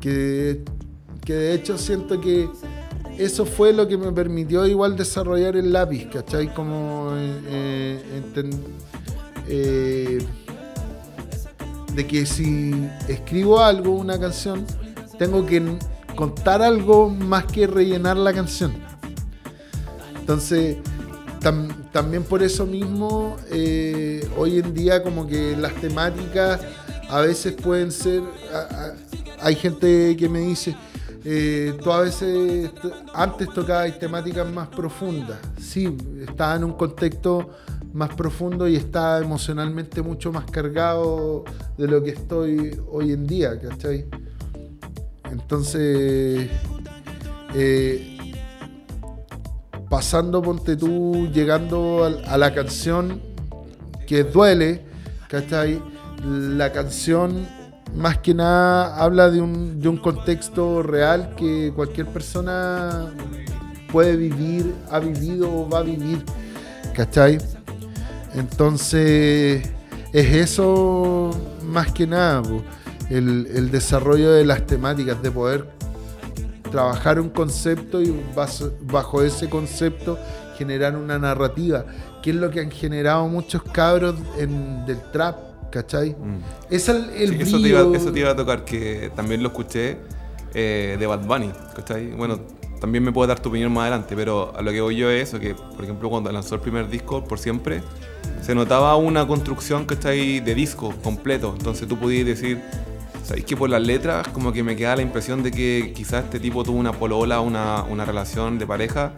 Que, que, de hecho siento que eso fue lo que me permitió igual desarrollar el lápiz, ¿cachai? Como eh, eh, de que si escribo algo, una canción, tengo que contar algo más que rellenar la canción. Entonces, también por eso mismo, eh, hoy en día como que las temáticas a veces pueden ser... hay gente que me dice, eh, tú a veces antes tocabas temáticas más profundas. Sí, estaba en un contexto más profundo y está emocionalmente mucho más cargado de lo que estoy hoy en día, ¿cachai? Entonces, eh, pasando, ponte tú, llegando a, la canción que duele, ¿cachai? La canción más que nada habla de un, de un contexto real que cualquier persona puede vivir, ha vivido o va a vivir, ¿cachai? Entonces, es eso más que nada, el, el desarrollo de las temáticas, de poder trabajar un concepto y bajo ese concepto generar una narrativa, que es lo que han generado muchos cabros en, del trap, ¿cachai? Mm. Es el, eso, te iba, eso, te iba, a tocar, que también lo escuché eh, de Bad Bunny, ¿cachai? Bueno, también me puedo dar tu opinión más adelante, pero a lo que voy yo es eso, que por ejemplo cuando lanzó el primer disco, por siempre, se notaba una construcción, ¿cachai? De disco completo, entonces tú podías decir Sabéis que por las letras como que me queda la impresión de que quizás este tipo tuvo una polola, una, una relación de pareja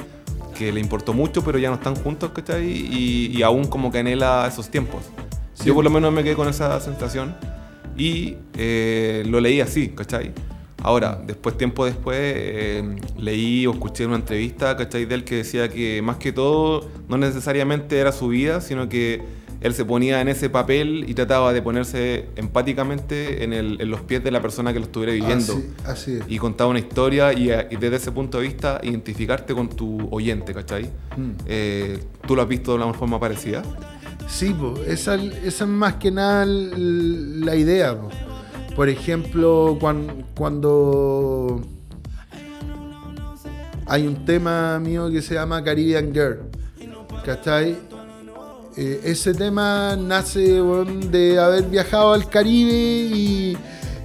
que le importó mucho, pero ya no están juntos, ¿cachai? Y, y aún como que anhela esos tiempos. Yo por lo menos me quedé con esa sensación y eh, lo leí así, ¿cachai? Ahora, después, tiempo después, eh, leí o escuché una entrevista, ¿cachai? De él que decía que más que todo no necesariamente era su vida, sino que él se ponía en ese papel y trataba de ponerse empáticamente en, los pies de la persona que lo estuviera viviendo. Así, Y contaba una historia y, desde ese punto de vista identificarte con tu oyente, ¿cachai? Mm. Eh, ¿Tú lo has visto de una forma parecida? Sí, pues, esa, es más que nada la idea. Por ejemplo, cuando, cuando hay un tema mío que se llama Caribbean Girl. ¿Cachai? Eh, ese tema nace de haber viajado al Caribe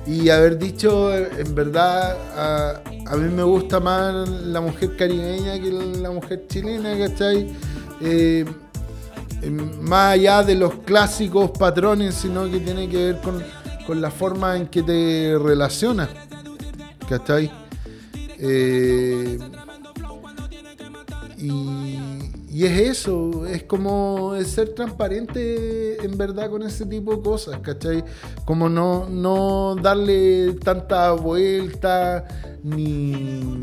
y, haber dicho, en verdad, a, mí me gusta más la mujer caribeña que la mujer chilena, ¿cachai? Eh, más allá de los clásicos patrones, sino que tiene que ver con, con la forma en que te relacionas, ¿cachai? Eh, y, es eso, es como ser transparente en verdad con ese tipo de cosas, ¿cachai? Como no, no darle tanta vuelta, ni...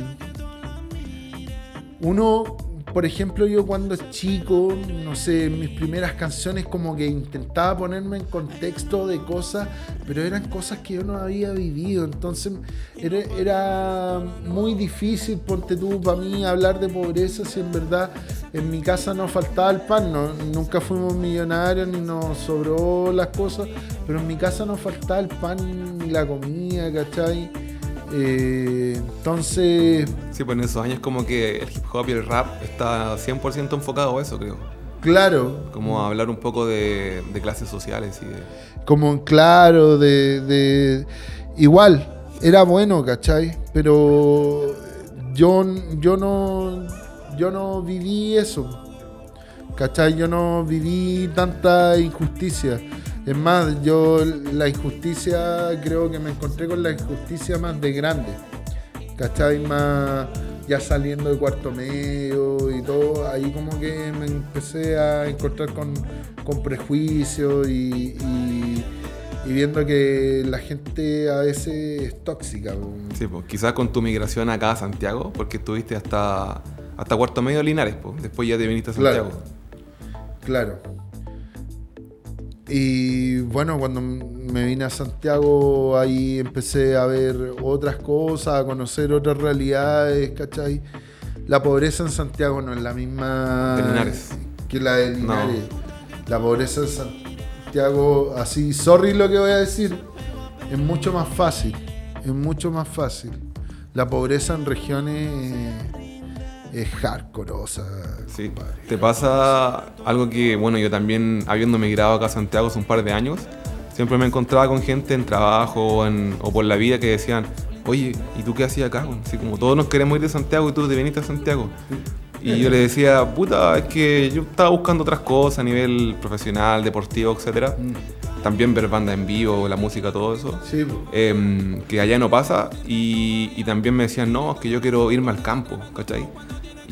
Uno por ejemplo, yo cuando chico, no sé, mis primeras canciones como que intentaba ponerme en contexto de cosas, pero eran cosas que yo no había vivido. Entonces era, muy difícil, ponte tú, para mí hablar de pobreza si en verdad en mi casa no faltaba el pan. No, nunca fuimos millonarios ni nos sobró las cosas, pero en mi casa no faltaba el pan ni la comida, ¿cachai? Eh, entonces. Sí, pues en esos años, como que el hip hop y el rap está 100% enfocado a eso, creo. Claro. Como a hablar un poco de, clases sociales y de... Como, claro, de, Igual, era bueno, ¿cachai? Pero yo, yo no. Yo no viví eso. ¿Cachai? Yo no viví tanta injusticia. Es más, yo la injusticia, creo que me encontré con la injusticia más de grande. ¿Cachai? Más ya saliendo de cuarto medio y todo, ahí como que me empecé a encontrar con, con prejuicios y, viendo que la gente a veces es tóxica. Sí, pues quizás con tu migración acá a Santiago, porque estuviste hasta, hasta cuarto medio de Linares, pues. después ya te viniste a Santiago. claro. Y bueno, cuando me vine a Santiago, ahí empecé a ver otras cosas, a conocer otras realidades, ¿cachai? La pobreza en Santiago no es la misma que la de Linares. La pobreza en Santiago, así, sorry lo que voy a decir, es mucho más fácil. Es mucho más fácil. La pobreza en regiones es hardcore, o sea. Sí. Te pasa algo que, bueno, yo también, habiendo migrado acá a Santiago hace un par de años, siempre me encontraba con gente en trabajo o por la vida que decían, oye, ¿y tú qué hacías acá? Así como todos nos queremos ir de Santiago y tú te viniste a Santiago. Y yo le decía, puta, es que yo estaba buscando otras cosas a nivel profesional, deportivo, etc. Mm. También ver banda en vivo, la música, todo eso. Sí. Em, que allá no pasa. Y, y, también me decían, no, es que yo quiero irme al campo, ¿cachai?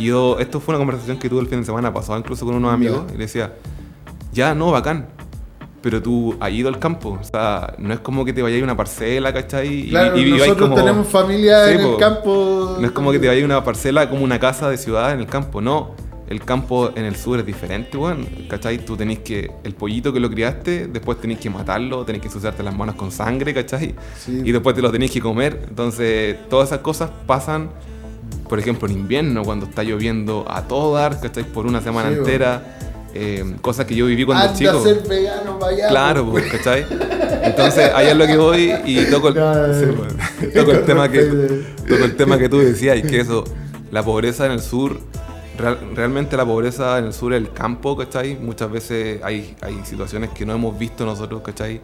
Y yo, esto fue una conversación que tuve el fin de semana pasado, incluso con unos amigos, y le decía, ya, no, bacán, pero tú has ido al campo. O sea, no es como que te vayas a una parcela, ¿cachai? Claro, y, nosotros tenemos familia en el campo. No es como que te vayas a una parcela como una casa de ciudad en el campo, no. El campo en el sur es diferente, weón. ¿Cachai? Tú tenés que. El pollito que lo criaste, después tenés que matarlo, tenés que ensuciarte las manos con sangre, ¿cachai? Y después te lo tenés que comer. Entonces, todas esas cosas pasan por ejemplo, en invierno, cuando está lloviendo a todo dar, ¿cachai? Por una semana entera. Eh, cosas que yo viví cuando Anda chico. A ser vegano, vaya, claro, pues, ¿cachai? Entonces, ahí es lo que voy y toco el, toco el tema que toco el tema que tú decías y que eso, la pobreza en el sur, realmente la pobreza en el sur es el campo, ¿cachai? Muchas veces hay, hay situaciones que no hemos visto nosotros, ¿cachai?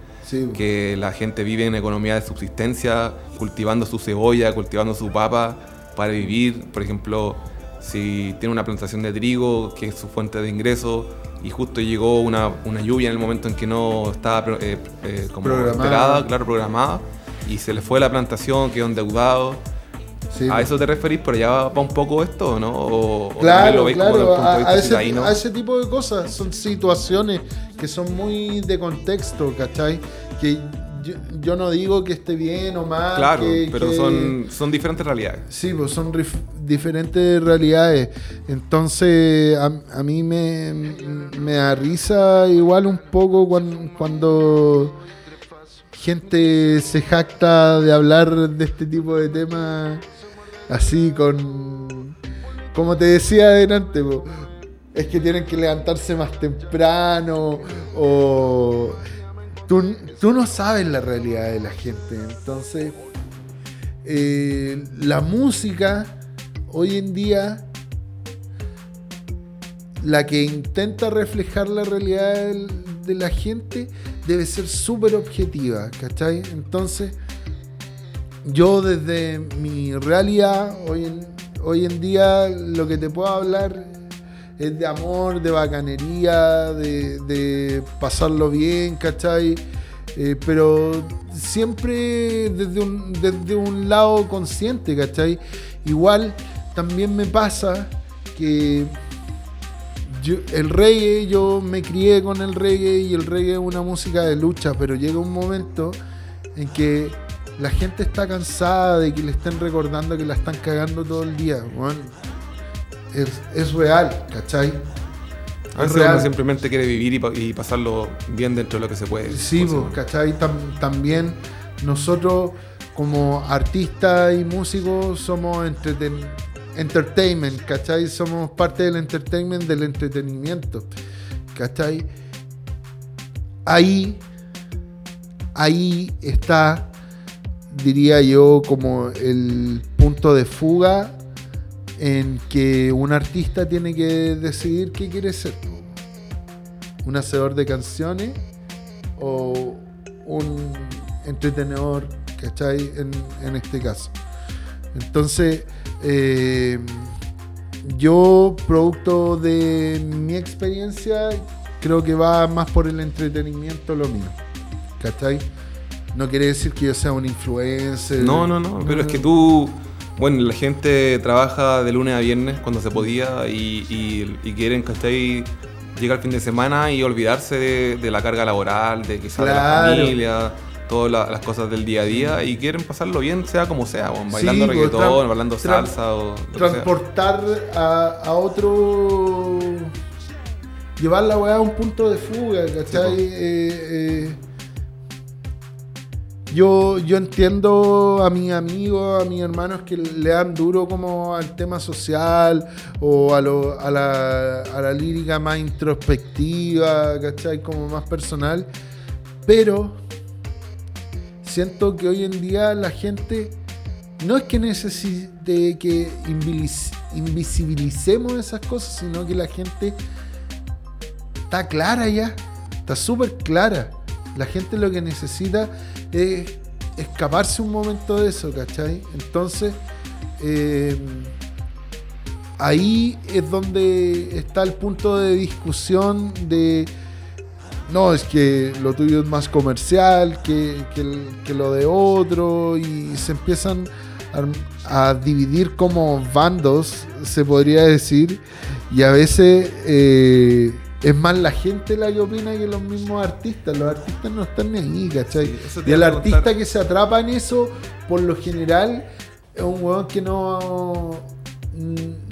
Que la gente vive en economía de subsistencia, cultivando su cebolla, cultivando su papa para vivir, por ejemplo, si tiene una plantación de trigo, que es su fuente de ingreso, y justo llegó una, una lluvia en el momento en que no estaba eh, eh, como esperada, claro, programada, y se le fue la plantación, quedó endeudado. ¿A eso te referís? ¿Por allá va un poco esto, no? ¿O, claro, lo claro. a, ese, a ese tipo de cosas son situaciones que son muy de contexto, ¿cachai? Que yo, no digo que esté bien o mal. Claro, pero Son, son diferentes realidades. Sí, pues son diferentes realidades. Entonces, a, mí me, me da risa igual un poco cuando, gente se jacta de hablar de este tipo de temas así con... Como te decía adelante, es que tienen que levantarse más temprano o Tú, no sabes la realidad de la gente. Entonces, eh, la música hoy en día la que intenta reflejar la realidad de la gente debe ser súper objetiva, ¿cachai? Entonces, yo desde mi realidad, hoy en, hoy en día lo que te puedo hablar es de amor, de bacanería, de, pasarlo bien, ¿cachai? Eh, pero siempre desde un, desde un lado consciente, ¿cachai? Igual también me pasa que el reggae, yo me crié con el reggae y el reggae es una música de lucha, pero llega un momento en que la gente está cansada de que le estén recordando que la están cagando todo el día. Es, real, ¿cachai? A veces uno simplemente quiere vivir y, pasarlo bien dentro de lo que se puede. Sí, pues, ¿cachai? también nosotros como artistas y músicos somos entertainment, ¿cachai? Somos parte del entertainment, del entretenimiento, ¿cachai? Ahí, ahí está, diría yo, como el punto de fuga en que un artista tiene que decidir qué quiere ser. Un hacedor de canciones o un entretenedor, ¿cachai? En, en este caso. Entonces, eh, yo, producto de mi experiencia, creo que va más por el entretenimiento lo mío. ¿Cachai? No quiere decir que yo sea un influencer. No, no, no, pero es que tú, bueno, la gente trabaja de lunes a viernes cuando se podía y, y, quieren, ¿cachai? Llegar el fin de semana y olvidarse de, la carga laboral, de quizás de la familia todas las cosas del día a día y quieren pasarlo bien, sea como sea, bailando pues, reggaetón, bailando salsa o. Transportar a, otro. Llevar la weá a un punto de fuga, ¿cachai? Pues. Eh, eh, yo, yo entiendo a mis amigos, a mis hermanos que le dan duro como al tema social o a, la, a la lírica más introspectiva, ¿cachai? Como más personal. Pero siento que hoy en día la gente no es que necesite que invisibilicemos esas cosas, sino que la gente está clara ya, está súper clara. La gente lo que necesita es escaparse un momento de eso, ¿cachai? Entonces, eh, ahí es donde está el punto de discusión de no, es que lo tuyo es más comercial que, lo de otro y se empiezan a, dividir como bandos, se podría decir, y a veces eh, es más la gente la que opina que los mismos artistas, los artistas no están ni ahí, ¿cachai? y el artista que se atrapa en eso, por lo general, es un weón que no,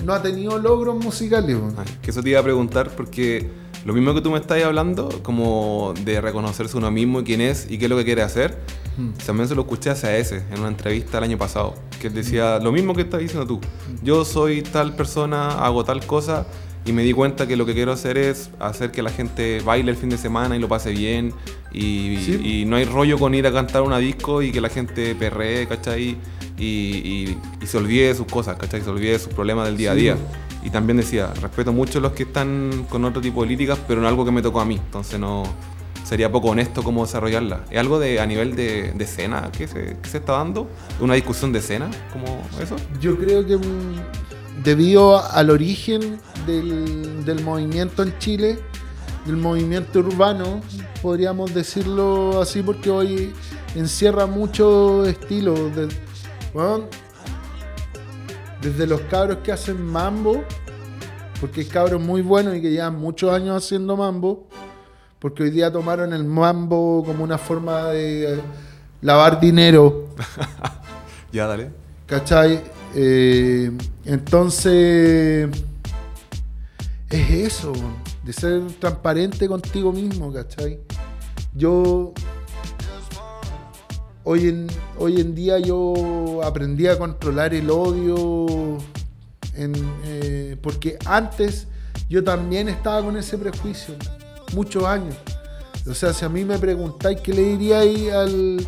no ha tenido logros musicales. que eso te iba a preguntar porque lo mismo que tú me estás hablando, como de reconocerse uno mismo y quién es y qué es lo que quiere hacer, hmm. también se lo escuché hacia ese en una entrevista el año pasado, que él decía lo mismo que estás diciendo tú. Yo soy tal persona, hago tal cosa y me di cuenta que lo que quiero hacer es hacer que la gente baile el fin de semana y lo pase bien y, no hay rollo con ir a cantar una disco y que la gente perree, ¿cachai? Y, y, se olvide de sus cosas, ¿cachai? Se olvide de sus problemas del día a día. Y también decía, respeto mucho a los que están con otro tipo de políticas, pero no algo que me tocó a mí. Entonces no sería poco honesto cómo desarrollarla. ¿Es algo de a nivel de, de escena que se, se, está dando? ¿Una discusión de escena como eso? Yo creo que mm, debido al origen del, del movimiento en Chile, del movimiento urbano, podríamos decirlo así, porque hoy encierra mucho estilo. De, desde los cabros que hacen mambo, porque hay cabros muy buenos y que llevan muchos años haciendo mambo, porque hoy día tomaron el mambo como una forma de lavar dinero. ya, dale. ¿Cachai? Eh, entonces, es eso, de ser transparente contigo mismo, ¿cachai? Yo hoy en, hoy en día yo aprendí a controlar el odio, eh, porque antes yo también estaba con ese prejuicio, muchos años. O sea, si a mí me preguntáis qué le diría ahí al,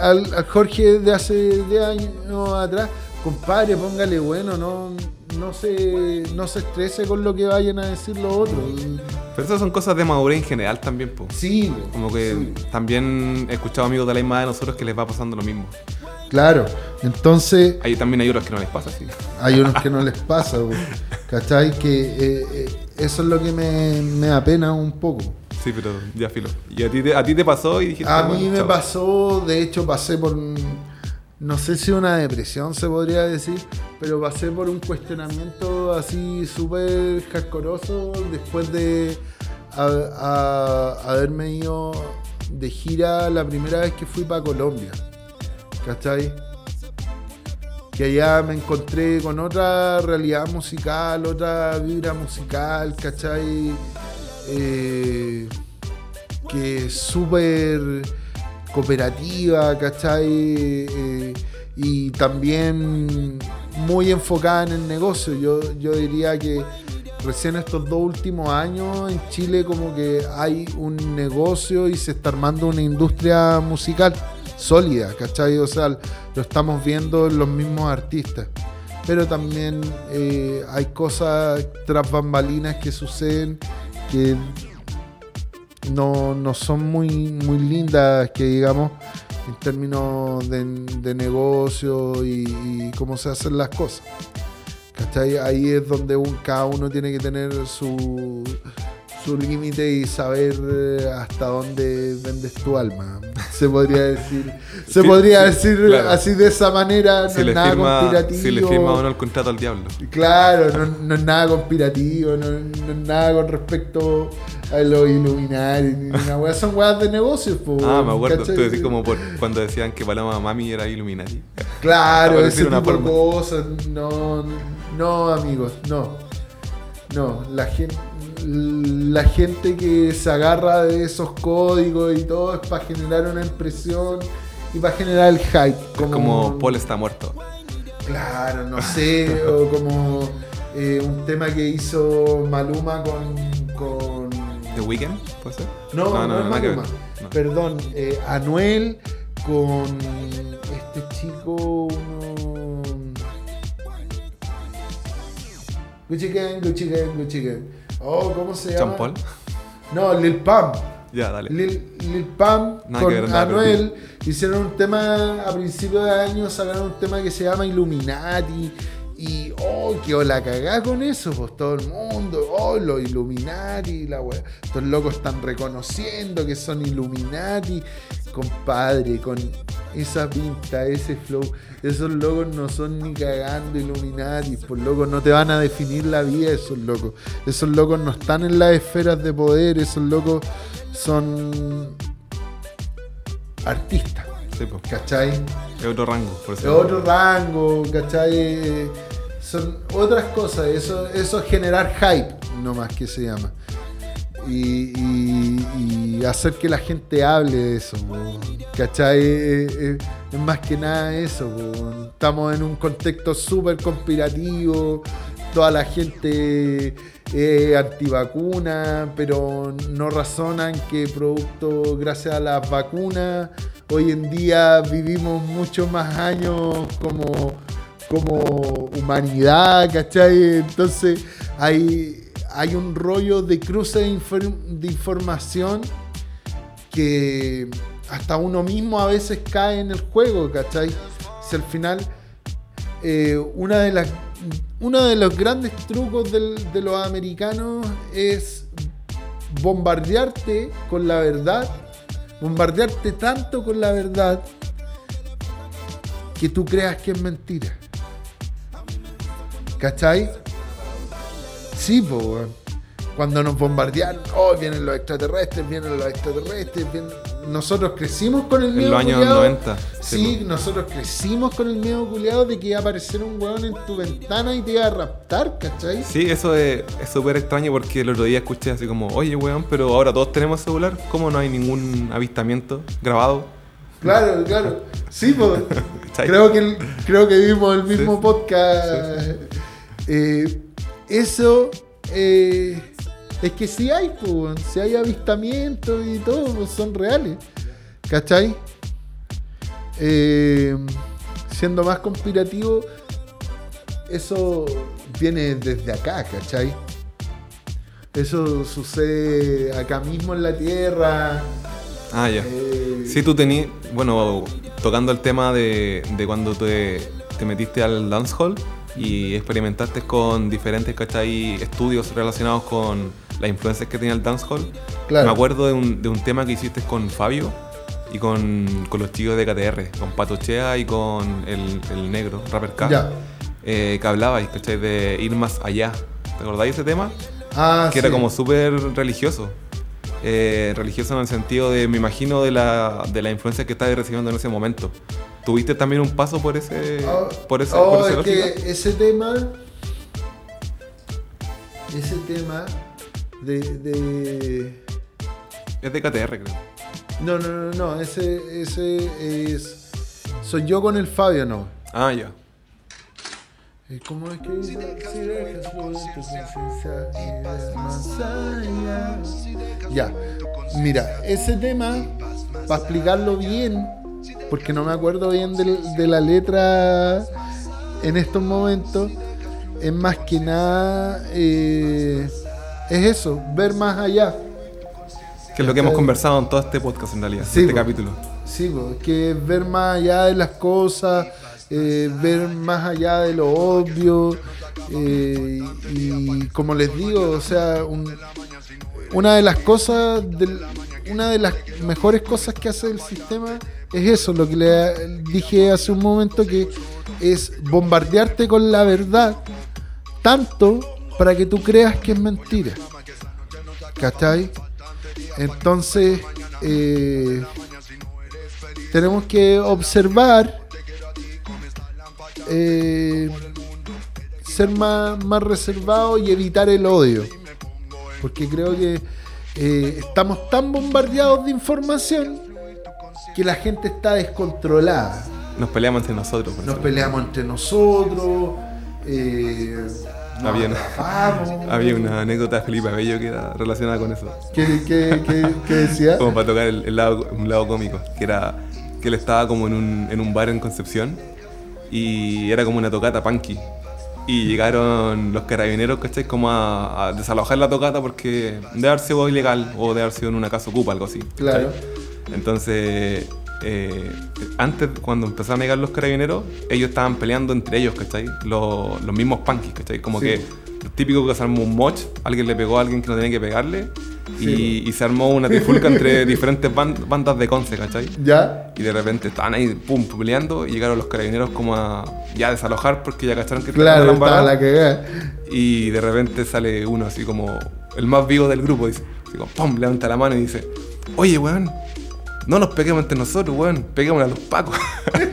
al, Jorge de hace 10 años atrás, compadre, póngale bueno, no, no se, no se estrese con lo que vayan a decir los otros. Pero esas son cosas de madurez en general también, pues. Sí. Como que también he escuchado amigos de la misma de nosotros que les va pasando lo mismo. Claro, entonces... Ahí también hay otros que no les pasa, sí. Hay unos que no les pasa, ¿cachai? Que eh, eh, eso es lo que me, me apena un poco. Sí, pero ya filo. ¿Y a ti te, a ti te pasó y dijiste... A mí me pasó, de hecho pasé por... No sé si una depresión se podría decir, pero pasé por un cuestionamiento así súper cascoroso después de haberme ido de gira la primera vez que fui para Colombia. ¿cachai? Que allá me encontré con otra realidad musical, otra vibra musical, ¿cachai? Eh, que súper cooperativa, ¿cachai? Eh, y también muy enfocada en el negocio. Yo, yo diría que recién estos dos últimos años en Chile como que hay un negocio y se está armando una industria musical sólida, ¿cachai? O sea, lo estamos viendo en los mismos artistas. Pero también eh, hay cosas tras bambalinas que suceden que no, son muy, muy lindas, que digamos, en términos de, negocio y, cómo se hacen las cosas. ¿Cachai? Ahí es donde cada uno tiene que tener su, su límite y saber eh, hasta dónde vendes tu alma. Se podría decir. Se podría decir así de esa manera. No es nada conspirativo. Si le firma uno el contrato al diablo. Claro, no, es nada conspirativo, no, es nada con respecto a los Illuminati. son weas de negocios. ah, me acuerdo. Tú decís como por cuando decían que Paloma Mami era Illuminati. Claro, ese tipo de cosas. No, no, amigos, no. No, la gente la gente que se agarra de esos códigos y todo es para generar una impresión y para generar el hype. Como, Paul está muerto. Claro, no sé, o como eh, un tema que hizo Maluma con, con... ¿The Weeknd? ¿Puede ser? No, no, no, Maluma. Perdón, eh, Anuel con este chico, uno... Gucci Gang, Gucci Gang, Gucci Gang. Oh, ¿cómo se llama? Paul? No, Lil Pump. Ya, dale. Lil, Lil Pump con Anuel hicieron un tema a principios de año, sacaron un tema que se llama Illuminati. Y, oh, que la cagá con eso, pues todo el mundo, oh, los Illuminati, la weá. Estos locos están reconociendo que son Illuminati, compadre, con esa pinta, ese flow. Esos locos no son ni cagando Illuminati, por locos no te van a definir la vida, esos locos. Esos locos no están en las esferas de poder, esos locos son artistas. ¿Cachai? Es otro rango, por Es otro rango, ¿cachai? Son otras cosas, eso, eso es generar hype, no más que se llama. Y, hacer que la gente hable de eso, ¿cachai? Es, más que nada eso, estamos en un contexto súper conspirativo, toda la gente es antivacuna, pero no razonan que producto, gracias a las vacunas, hoy en día vivimos muchos más años como, como humanidad, ¿cachai? Entonces hay, hay un rollo de cruce de, información que hasta uno mismo a veces cae en el juego, ¿cachai? Si al final eh, una de las uno de los grandes trucos de los americanos es bombardearte con la verdad bombardearte tanto con la verdad que tú creas que es mentira. ¿Cachai? Sí, pues, cuando nos bombardearon, oh, vienen los extraterrestres, vienen los extraterrestres, nosotros crecimos con el miedo. En los años 90. Sí, nosotros crecimos con el miedo culiado de que iba a aparecer un weón en tu ventana y te iba a raptar, ¿cachai? Sí, eso es súper extraño porque el otro día escuché así como, oye weón, pero ahora todos tenemos celular, ¿cómo no hay ningún avistamiento grabado? Claro, claro. Sí, pues. creo que creo que vimos el mismo podcast. Eh, eso eh, es que si hay, pues, si hay avistamientos y todo, pues, son reales. ¿Cachai? Eh, siendo más conspirativo, eso viene desde acá, ¿cachai? Eso sucede acá mismo en la tierra. Ah, ya. Eh, sí, tú tenías, bueno, tocando el tema de, de cuando te, te metiste al dancehall y experimentaste con diferentes ¿cachai? estudios relacionados con las influencias que tenía el dancehall. Claro. Me acuerdo de un, de un tema que hiciste con Fabio y con, con los chicos de KTR, con Patochea y con el, el negro, Rapper K, eh, que hablabais, ¿cachai? De ir más allá. ¿Te acordáis de ese tema? Ah, que era como súper religioso. Eh, religioso en el sentido de, me imagino, de la, de la influencia que estabas recibiendo en ese momento. ¿Tuviste también un paso por ese, oh, por ese, oh, por es que ese tema, ese tema de, de, es de KTR, creo. No, no, no, no, ese, ese es, soy yo con el Fabio, no. Ah, ya. ¿Cómo es que dice? Ya, mira, ese tema, para explicarlo bien, porque no me acuerdo bien de, la letra en estos momentos, es más que nada, eh, es eso, ver más allá. Que es lo que hemos conversado en todo este podcast en realidad, sí, este capítulo. Sí, que es ver más allá de las cosas eh, ver más allá de lo obvio. Eh, y como les digo, o sea, una de las cosas, una de las mejores cosas que hace el sistema es eso, lo que le dije hace un momento, que es bombardearte con la verdad, tanto para que tú creas que es mentira. ¿Cachai? Entonces, eh, tenemos que observar eh, ser más, más reservado y evitar el odio. Porque creo que eh, estamos tan bombardeados de información que la gente está descontrolada. Nos peleamos entre nosotros. Nos peleamos entre nosotros. Eh, había, una, había, una, anécdota de Felipe Abello que era relacionada con eso. ¿Qué, qué, qué, decía? como para tocar el, lado, un lado cómico. Que era que él estaba como en un, en un bar en Concepción y era como una tocata punky. Y llegaron los carabineros, ¿cachai? Como a, desalojar la tocata porque de haber sido ilegal o de haber sido en una casa ocupa, algo así. Claro. Entonces, eh, antes, cuando empezaron a llegar los carabineros, ellos estaban peleando entre ellos, ¿cachai? Los, los mismos punkies, ¿cachai? Como que típico que se armó un moch, alguien le pegó a alguien que no tenía que pegarle y, se armó una trifulca entre diferentes bandas de Conce, ¿cachai? Ya. Y de repente estaban ahí, pum, peleando y llegaron los carabineros como a ya desalojar porque ya cacharon que claro, estaba la que Y de repente sale uno así como el más vivo del grupo, dice, así como, pum, levanta la mano y dice, oye, weón, no nos peguemos entre nosotros, weón, peguemos a los pacos.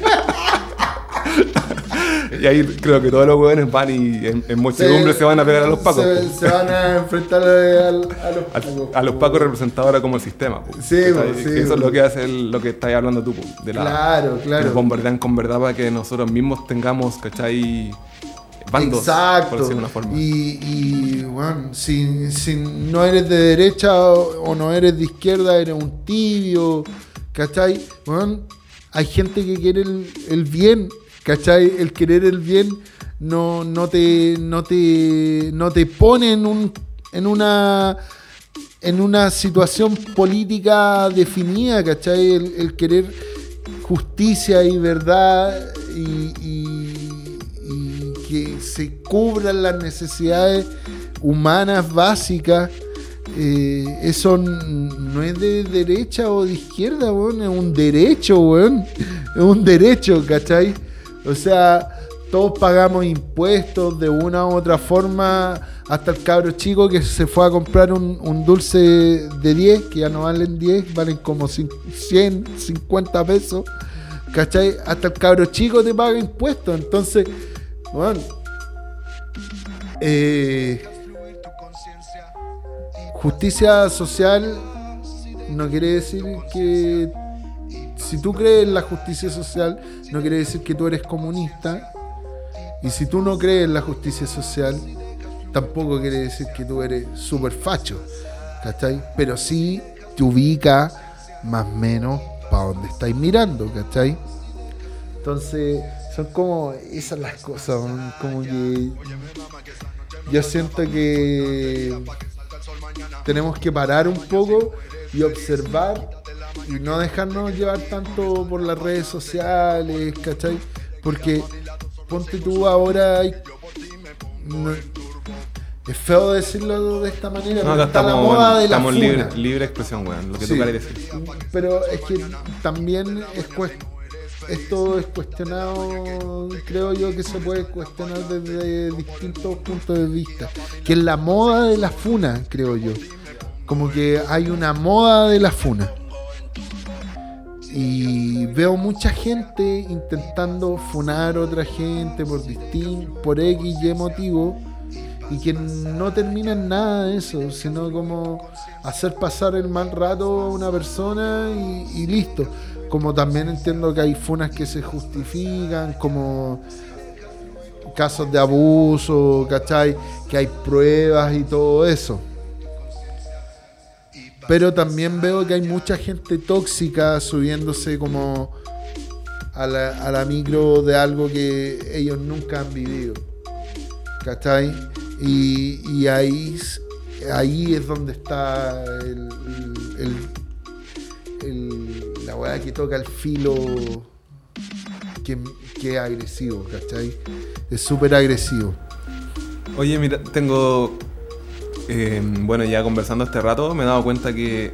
y ahí creo que todos los hueones van y en, en muchedumbre se, van a pegar a los pacos. Se, van a enfrentar a, los pacos. A, los pacos representados ahora como el sistema. Sí, sí, Eso es lo que hace lo que estás hablando tú. De la, claro, claro. Que bombardean con verdad para que nosotros mismos tengamos, ¿cachai? Bandos, Exacto. Por una forma. Y, y bueno, si, si, no eres de derecha o, no eres de izquierda, eres un tibio, ¿cachai? Bueno, hay gente que quiere el, el bien ¿Cachai? El querer el bien no, no, te, no, te, no te pone en, un, en, una, en una situación política definida, ¿cachai? El, querer justicia y verdad y, que se cubran las necesidades humanas básicas. Eh, eso no es de derecha o de izquierda, weón, es un derecho. Es un derecho, ¿cachai? O sea, todos pagamos impuestos de una u otra forma, hasta el cabro chico que se fue a comprar un, dulce de 10, que ya no valen 10, valen como 100, 50 pesos. ¿Cachai? Hasta el cabro chico te paga impuestos. Entonces, bueno, eh, justicia social no quiere decir que si tú crees en la justicia social, no quiere decir que tú eres comunista. Y si tú no crees en la justicia social, tampoco quiere decir que tú eres súper facho. ¿Cachai? Pero sí te ubica más o menos para donde estáis mirando, ¿cachai? Entonces, son como esas las cosas, como que yo siento que tenemos que parar un poco y observar y no dejarnos llevar tanto por las redes sociales, ¿cachai? Porque ponte tú ahora hay, es feo decirlo de esta manera, no, pero está la moda de la estamos libre, libre expresión, weón, lo que Sí. tú quieres decir. Pero es que también es cues- esto es cuestionado, creo yo que se puede cuestionar desde distintos puntos de vista. Que es la moda de la funa, creo yo. Como que hay una moda de la funa. Y veo mucha gente intentando funar a otra gente por distin por X y motivo y que no termina en nada de eso, sino como hacer pasar el mal rato a una persona y listo. Como también entiendo que hay funas que se justifican, como casos de abuso, ¿cachai? Que hay pruebas y todo eso. Pero también veo que hay mucha gente tóxica subiéndose como a la, a micro de algo que ellos nunca han vivido. ¿Cachai? Y, y ahí, ahí es donde está el- la weá que toca el filo que, que es agresivo, ¿cachai? Es súper agresivo. Oye, mira, tengo. eh, bueno, ya conversando este rato, me he dado cuenta que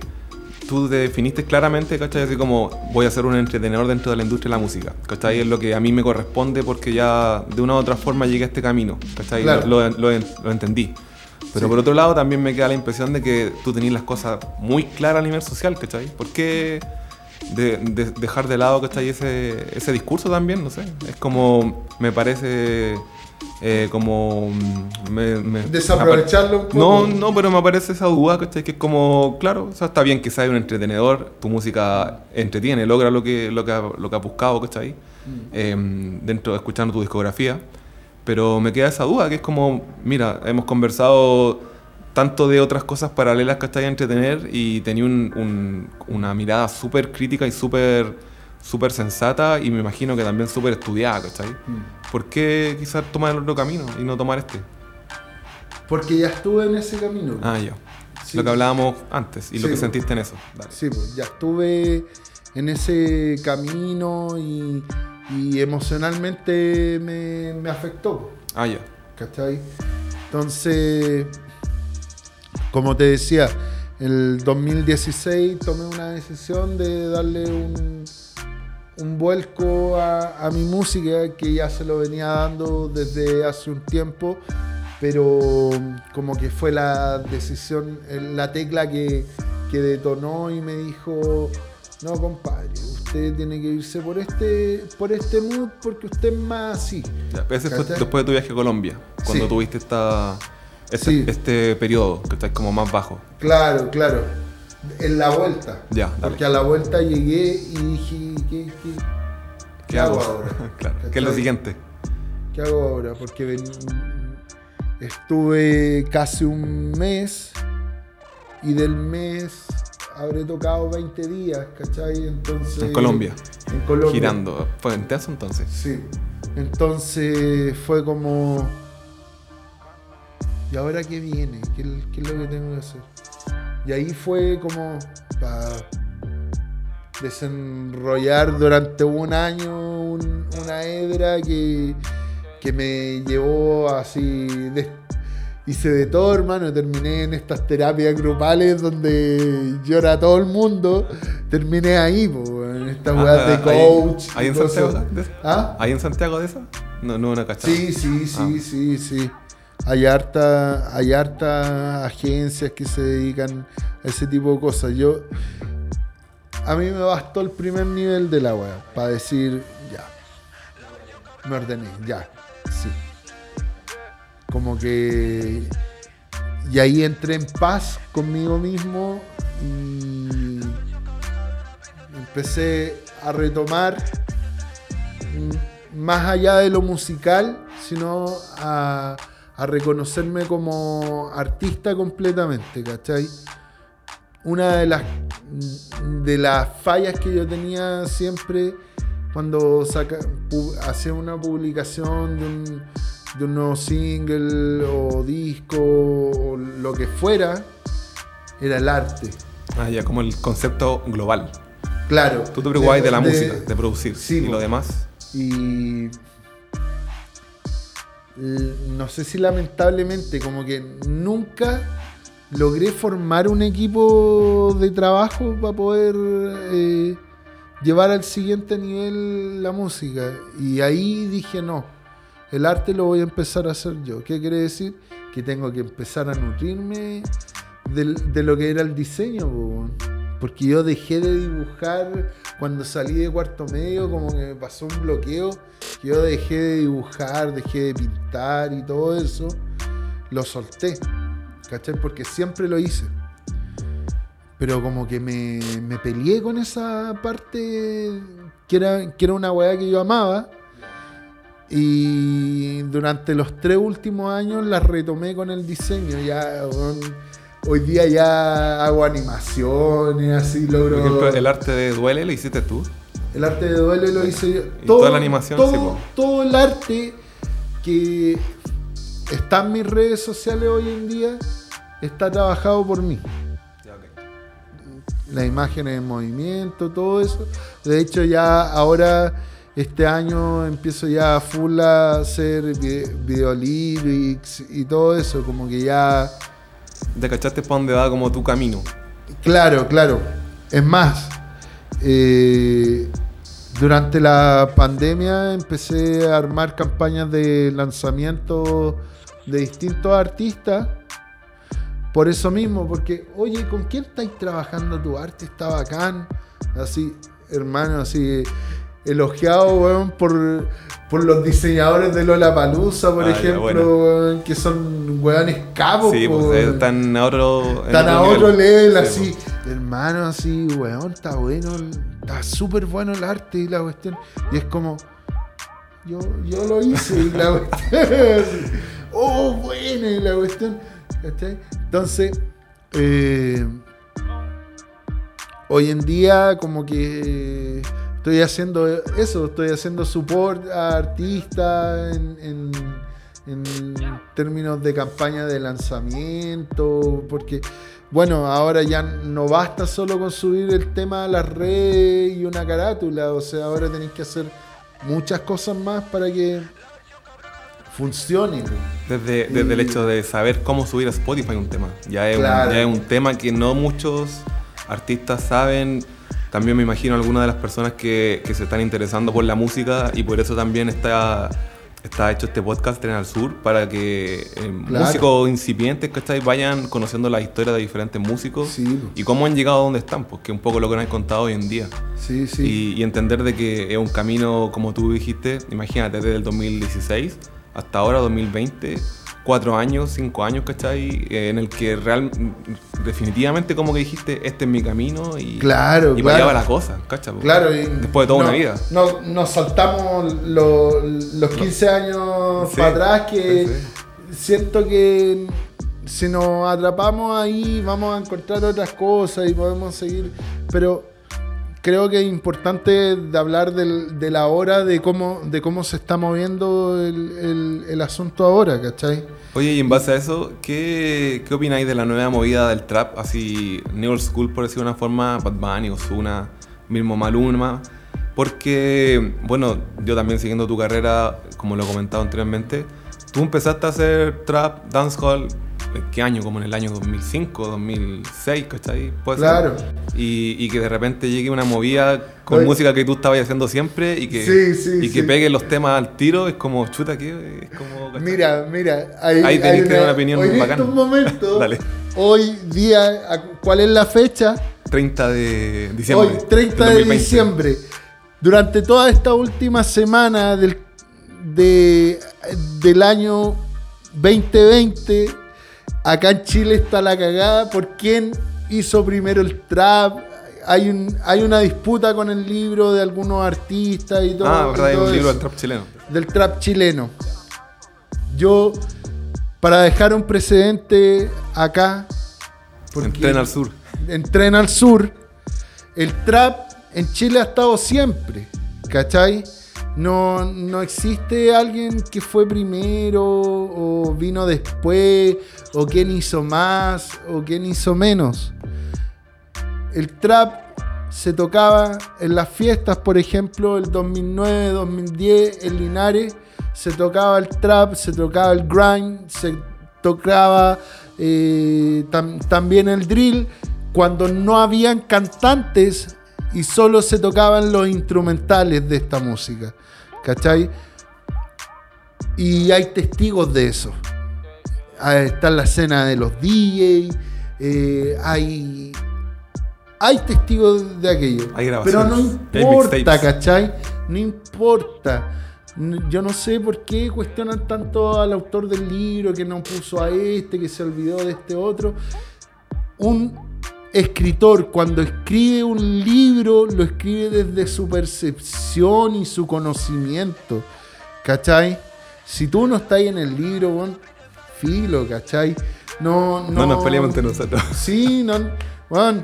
tú te definiste claramente, ¿cachai? Así como voy a ser un entretenedor dentro de la industria de la música, ¿cachai? Es lo que a mí me corresponde porque ya de una u otra forma llegué a este camino, ¿cachai? Claro. Lo, lo- lo- lo entendí. Pero Sí. por otro lado también me queda la impresión de que tú tenías las cosas muy claras a nivel social, ¿cachai? ¿Por qué de- de- dejar de lado, ¿cachai? Ese, ese discurso también, no sé. Es como, me parece... eh, como mm, me- me- Desaprovecharlo un poco. no, no, pero me aparece esa duda, ¿cachai? Que es como, claro, o sea, está bien que seas un entretenedor, tu música entretiene, logra lo que, lo que, lo que has buscado, ¿cachai? Eh, dentro de escuchando tu discografía. Pero me queda esa duda, que es como, mira, hemos conversado tanto de otras cosas paralelas, ¿cachai? A entretener y tenía un- un- una mirada súper crítica y súper súper sensata y me imagino que también súper estudiada, ¿cachai? ¿Por qué quizás tomar el otro camino y no tomar este? Porque ya estuve en ese camino. Ah, ya. Sí. Lo que hablábamos antes y lo que sentiste en eso. Dale. Sí, pues ya estuve en ese camino y, y emocionalmente me, me afectó, Ah, ya. ¿cachai? Entonces, como te decía, el 2016 tomé una decisión de darle un, un vuelco a, a mi música que ya se lo venía dando desde hace un tiempo, pero como que fue la decisión, la tecla que, que detonó y me dijo, no compadre, usted tiene que irse por este, por este mood porque usted es más así. Ya, después de tu viaje a Colombia, cuando Sí. tuviste esta, este, Sí. este periodo que está como más bajo. Claro, claro. En la vuelta. Ya, dale. Porque a la vuelta llegué y dije, ¿qué, qué, ¿Qué, hago ahora? claro. ¿Qué es lo siguiente? ¿Qué hago ahora? Porque ven- estuve casi un mes y del mes habré tocado 20 días, ¿cachai? Entonces... En Colombia. En Colombia. Girando. Fue intenso entonces. Sí. Entonces fue como... ¿Y ahora qué viene? ¿Qué, qué es lo que tengo que hacer? Y ahí fue como para desenrollar durante un año un- una hebra que, que me llevó así... de- hice de todo, hermano. Terminé en estas terapias grupales donde llora todo el mundo. Terminé ahí, po, en estas weas de Ah, coach. ¿Ahí, ahí y en Santiago? eso. de esa? ¿Ah? ¿Ahí en Santiago de esa? No, no, una cachada. Sí, sí, sí, Ah. sí, sí. Hay harta, hay harta agencias que se dedican a ese tipo de cosas. Yo, a mí me bastó el primer nivel de la web para decir, ya, me ordené, ya, sí. Como que, y ahí entré en paz conmigo mismo y empecé a retomar mm, más allá de lo musical, sino a, a reconocerme como artista completamente, ¿cachai? Una de las, de las fallas que yo tenía siempre cuando saca, hacía una publicación de un, de un nuevo single o disco o lo que fuera, era el arte. Ah, ya, como el concepto global. Claro. Tú te preocupabas de, la música, de producir. Sí, y lo demás. Y. No sé si lamentablemente, como que nunca logré formar un equipo de trabajo para poder eh, llevar al siguiente nivel la música. Y ahí dije, no, el arte lo voy a empezar a hacer yo. ¿Qué quiere decir? Que tengo que empezar a nutrirme de, lo que era el diseño. Porque yo dejé de dibujar cuando salí de cuarto medio, como que me pasó un bloqueo. Yo dejé de dibujar, dejé de pintar y todo eso. Lo solté. ¿Cachai? Porque siempre lo hice. Pero como que me, me peleé con esa parte que era, que era una weá que yo amaba. Y durante los tres últimos años la retomé con el diseño. Ya, hoy día ya hago animaciones, así logro. Por ejemplo, el arte de duele lo hiciste tú. El arte de duele lo hice yo. Todo, toda la animación, todo, todo el arte que está en mis redes sociales hoy en día está trabajado por mí. Las imágenes en movimiento, todo eso. De hecho, ya ahora, este año, empiezo ya a full a hacer video lyrics y todo eso. Como que ya. ¿Te cachaste para dónde va como tu camino? Claro, claro. Es más, eh, durante la pandemia empecé a armar campañas de lanzamiento de distintos artistas por eso mismo, porque, oye, ¿con quién estáis trabajando tu arte? Está bacán. Así, hermano, así, elogiado, weón, por, por los diseñadores de Lola Palusa, por ah, ejemplo, que son weones capos. Sí, pues están a otro. Están a otro level, así. Hermano, así, weón, está bueno, está súper bueno el arte y la cuestión. Y es como, yo, yo lo hice y la cuestión. oh, bueno, y la cuestión. Entonces, eh, hoy en día como que estoy haciendo eso, estoy haciendo support a artistas en, términos de campaña de lanzamiento, porque bueno, ahora ya no basta solo con subir el tema a la red y una carátula, o sea, ahora tenéis que hacer muchas cosas más para que funcione. Desde, desde el hecho de saber cómo subir a Spotify un tema. Ya es, un, ya es un tema que no muchos artistas saben. También me imagino algunas de las personas que, que, se están interesando por la música y por eso también está, está hecho este podcast Tren al Sur para que eh, músicos incipientes que vayan conociendo la historia de diferentes músicos y cómo han llegado a donde están, porque pues, es un poco lo que nos han contado hoy en día. Sí, sí. Y, y entender de que es un camino, como tú dijiste, imagínate, desde el 2016 hasta ahora, 2020, cuatro años, cinco años, ¿cachai? Eh, en el que real, definitivamente, como que dijiste, este es mi camino y, claro, y claro. la cosa, ¿cachai? Claro, después de toda una vida. No, nos saltamos los 15 años para atrás que siento que si nos atrapamos ahí vamos a encontrar otras cosas y podemos seguir, pero creo que es importante de hablar de la hora, de cómo, de cómo se está moviendo el, asunto ahora, ¿cachai? Oye, y en base a eso, ¿qué, qué opináis de la nueva movida del trap? Así, New School, por decir una forma, Bad Bunny, Ozuna, mismo Maluma. Porque, bueno, yo también siguiendo tu carrera, como lo he comentado anteriormente, tú empezaste a hacer trap, dancehall ¿qué año? Como en el año 2005, 2006, ¿cachai? ¿Puede claro. Y, y, que de repente llegue una movida con música que tú estabas haciendo siempre y que, y que pegue los temas al tiro, es como, chuta, ¿qué? Es como, mira, mira, ahí, ahí tenés que dar una opinión hoy bacana. En momento, hoy día, ¿cuál es la fecha? 30 de diciembre. Hoy, 30 de diciembre. Durante toda esta última semana del, de, del año 2020 Acá en Chile está la cagada por quién hizo primero el trap. Hay, un, hay una disputa con el libro de algunos artistas y todo. Ah, verdad, hay un libro del trap chileno. Del trap chileno. Yo, para dejar un precedente acá. En al sur. En al sur. El trap en Chile ha estado siempre. ¿Cachai? No, no existe alguien que fue primero o vino después o quién hizo más o quién hizo menos. El trap se tocaba en las fiestas, por ejemplo, el 2009, 2010 en Linares, se tocaba el trap, se tocaba el grind, se tocaba eh, también el drill, cuando no habían cantantes y solo se tocaban los instrumentales de esta música. ¿Cachai? Y hay testigos de eso. Está la escena de los DJs, eh, hay hay testigos de aquello. pero no importa, ¿cachai? No importa. Yo no sé por qué cuestionan tanto al autor del libro, que no puso a este, que se olvidó de este otro. Un escritor cuando escribe un libro lo escribe desde su percepción y su conocimiento. ¿Cachai? Si tú no estás en el libro, bueno, filo, ¿cachai? No, no, no nos peleamos entre nosotros. Sí, no, bueno,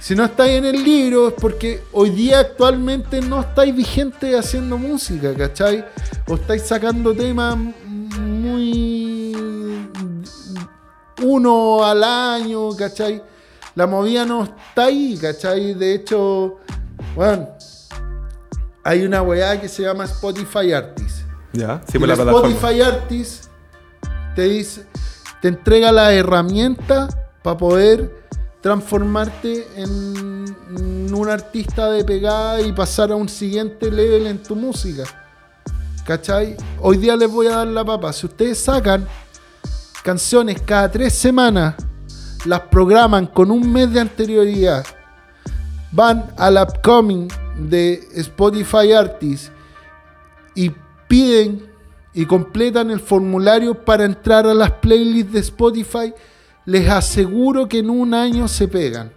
si no estáis en el libro es porque hoy día actualmente no estáis vigentes haciendo música, ¿cachai? O estáis sacando temas muy... uno al año, ¿cachai? La movida no está ahí, ¿cachai? De hecho, bueno, hay una weá que se llama Spotify Artist. Ya, sí, la Spotify Artist te dice, te entrega la herramienta para poder transformarte en un artista de pegada y pasar a un siguiente level en tu música. ¿Cachai? Hoy día les voy a dar la papa. Si ustedes sacan canciones cada tres semanas, las programan con un mes de anterioridad, van al upcoming de Spotify Artists y piden y completan el formulario para entrar a las playlists de Spotify les aseguro que en un año se pegan.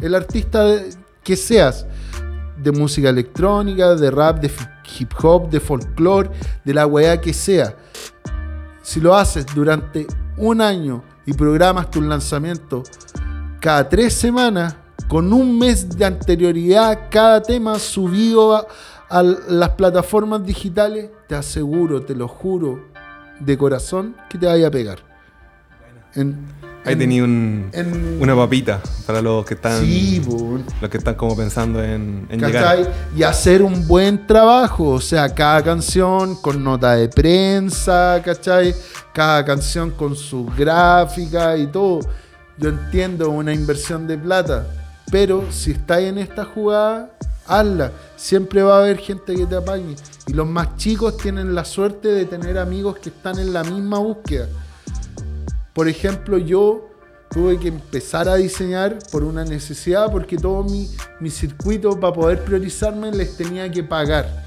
El artista que seas, de música electrónica, de rap, de hip hop, de folclore, de la weá que sea. Si lo haces durante un año y programas tu lanzamiento cada tres semanas, con un mes de anterioridad cada tema subido a, las plataformas digitales, te aseguro, te lo juro, de corazón, que te vaya a pegar. En, Ahí tenía un, una papita para los que están los que están como pensando en, llegar. Y hacer un buen trabajo, o sea, cada canción con nota de prensa, ¿cachai? Cada canción con su gráfica y todo. Yo entiendo una inversión de plata, pero si estáis en esta jugada, hazla. Siempre va a haber gente que te apañe. Y los más chicos tienen la suerte de tener amigos que están en la misma búsqueda. Por ejemplo, yo tuve que empezar a diseñar por una necesidad porque todo mi, mi circuito para poder priorizarme les tenía que pagar.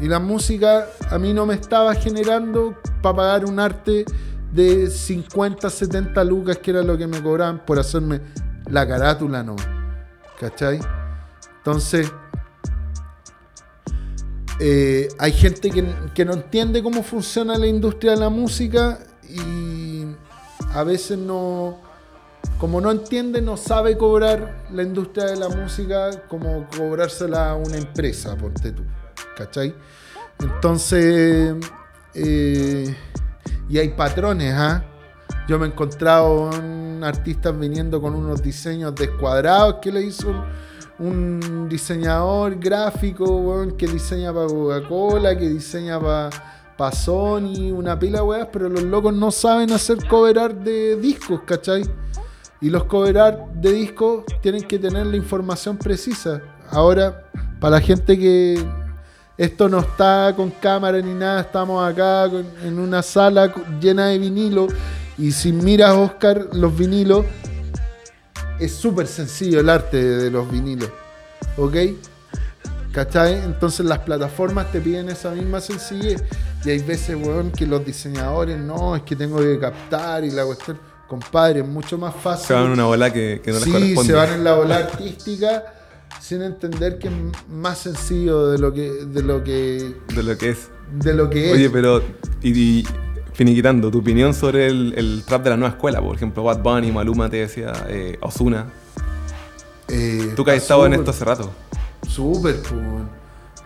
Y la música a mí no me estaba generando para pagar un arte de 50, 70 lucas, que era lo que me cobraban por hacerme la carátula, no. ¿Cachai? Entonces, eh, hay gente que, que no entiende cómo funciona la industria de la música y a veces no, como no entiende, no sabe cobrar la industria de la música como cobrársela a una empresa, ponte tú, ¿cachai? Entonces, eh, y hay patrones, ¿ah? Yo me he encontrado artistas viniendo con unos diseños descuadrados que le hizo un, diseñador gráfico que diseña para Coca-Cola, que diseña para pa Sony, una pila weas, pero los locos no saben hacer cover art de discos, ¿cachai? Y los cover art de discos tienen que tener la información precisa. Ahora, para la gente que esto no está con cámara ni nada, estamos acá en una sala llena de vinilo y si miras, Oscar, los vinilos, es súper sencillo el arte de los vinilos, ¿ok? ¿Cachai? Entonces las plataformas te piden esa misma sencillez. Y hay veces, weón, que los diseñadores, no, es que tengo que captar y la cuestión. Compadre, es mucho más fácil. Se van en una bola que, no les sí, se van en la bola artística sin entender que es más sencillo de lo que de lo que de lo que es de lo que es oye pero y, finiquitando tu opinión sobre el, trap de la nueva escuela por ejemplo Bad Bunny Maluma te decía eh, Osuna eh, tú que has estado en esto hace rato Súper, pues.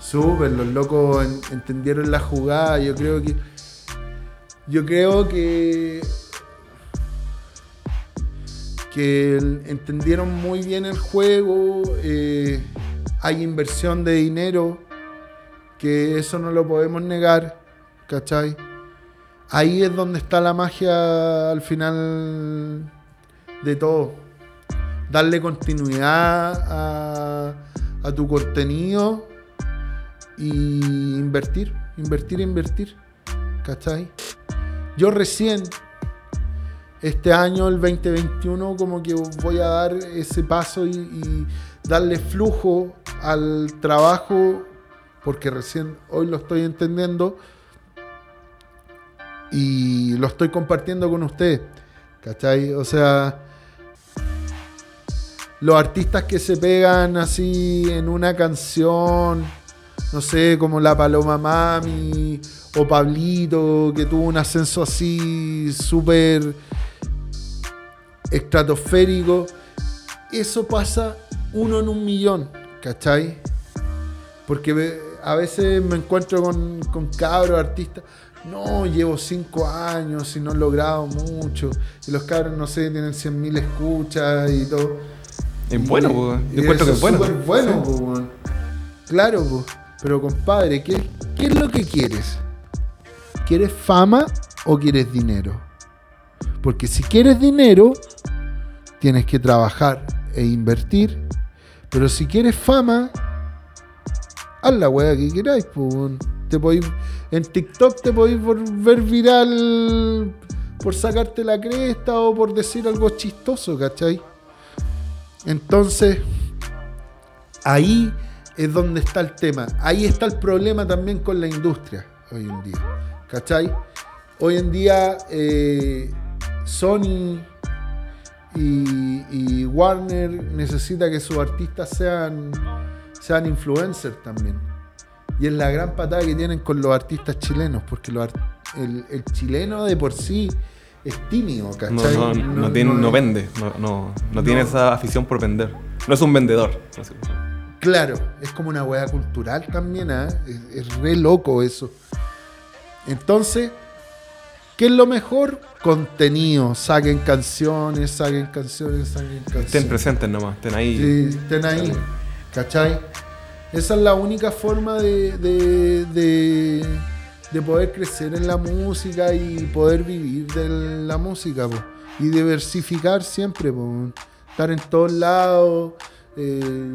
Súper, los locos entendieron la jugada. Yo creo que. Yo creo que. Que entendieron muy bien el juego. Eh, hay inversión de dinero. Que eso no lo podemos negar. ¿Cachai? Ahí es donde está la magia al final de todo. Darle continuidad a, a tu contenido y invertir, invertir, invertir. ¿Cachai? Yo recién, este año, el 2021, como que voy a dar ese paso y, darle flujo al trabajo, porque recién hoy lo estoy entendiendo y lo estoy compartiendo con ustedes. ¿Cachai? O sea, los artistas que se pegan así en una canción no sé, como la Paloma Mami o Pablito, que tuvo un ascenso así súper estratosférico. Eso pasa uno en un millón, ¿cachai? Porque a veces me encuentro con, con cabros artistas. No, llevo cinco años y no he logrado mucho. Y los cabros, no sé, tienen 100.000 escuchas y todo. Es bueno, pues. Yo encuentro que es bueno. bueno, pues. Claro, pues. Pero compadre, ¿qué, ¿qué es lo que quieres? ¿Quieres fama o quieres dinero? Porque si quieres dinero, tienes que trabajar e invertir. Pero si quieres fama, haz la weá que queráis. Te en TikTok te podéis ver viral por sacarte la cresta o por decir algo chistoso, ¿cachai? Entonces, ahí es donde está el tema. Ahí está el problema también con la industria hoy en día. ¿Cachai? Hoy en día eh, Sony y, Warner necesita que sus artistas sean, sean influencers también. Y es la gran patada que tienen con los artistas chilenos, porque el, chileno de por sí es tímido, ¿cachai? No, no, vende, no, tiene esa afición por vender. No es un vendedor. Claro, es como una hueá cultural también, ¿ah? es, re loco eso. Entonces, ¿qué es lo mejor? Contenido, saquen canciones, saquen canciones, saquen canciones. Estén presentes nomás, estén ahí. Sí, estén ahí, ¿cachai? Esa es la única forma de, de, poder crecer en la música y poder vivir de la música, y diversificar siempre, estar en todos lados eh,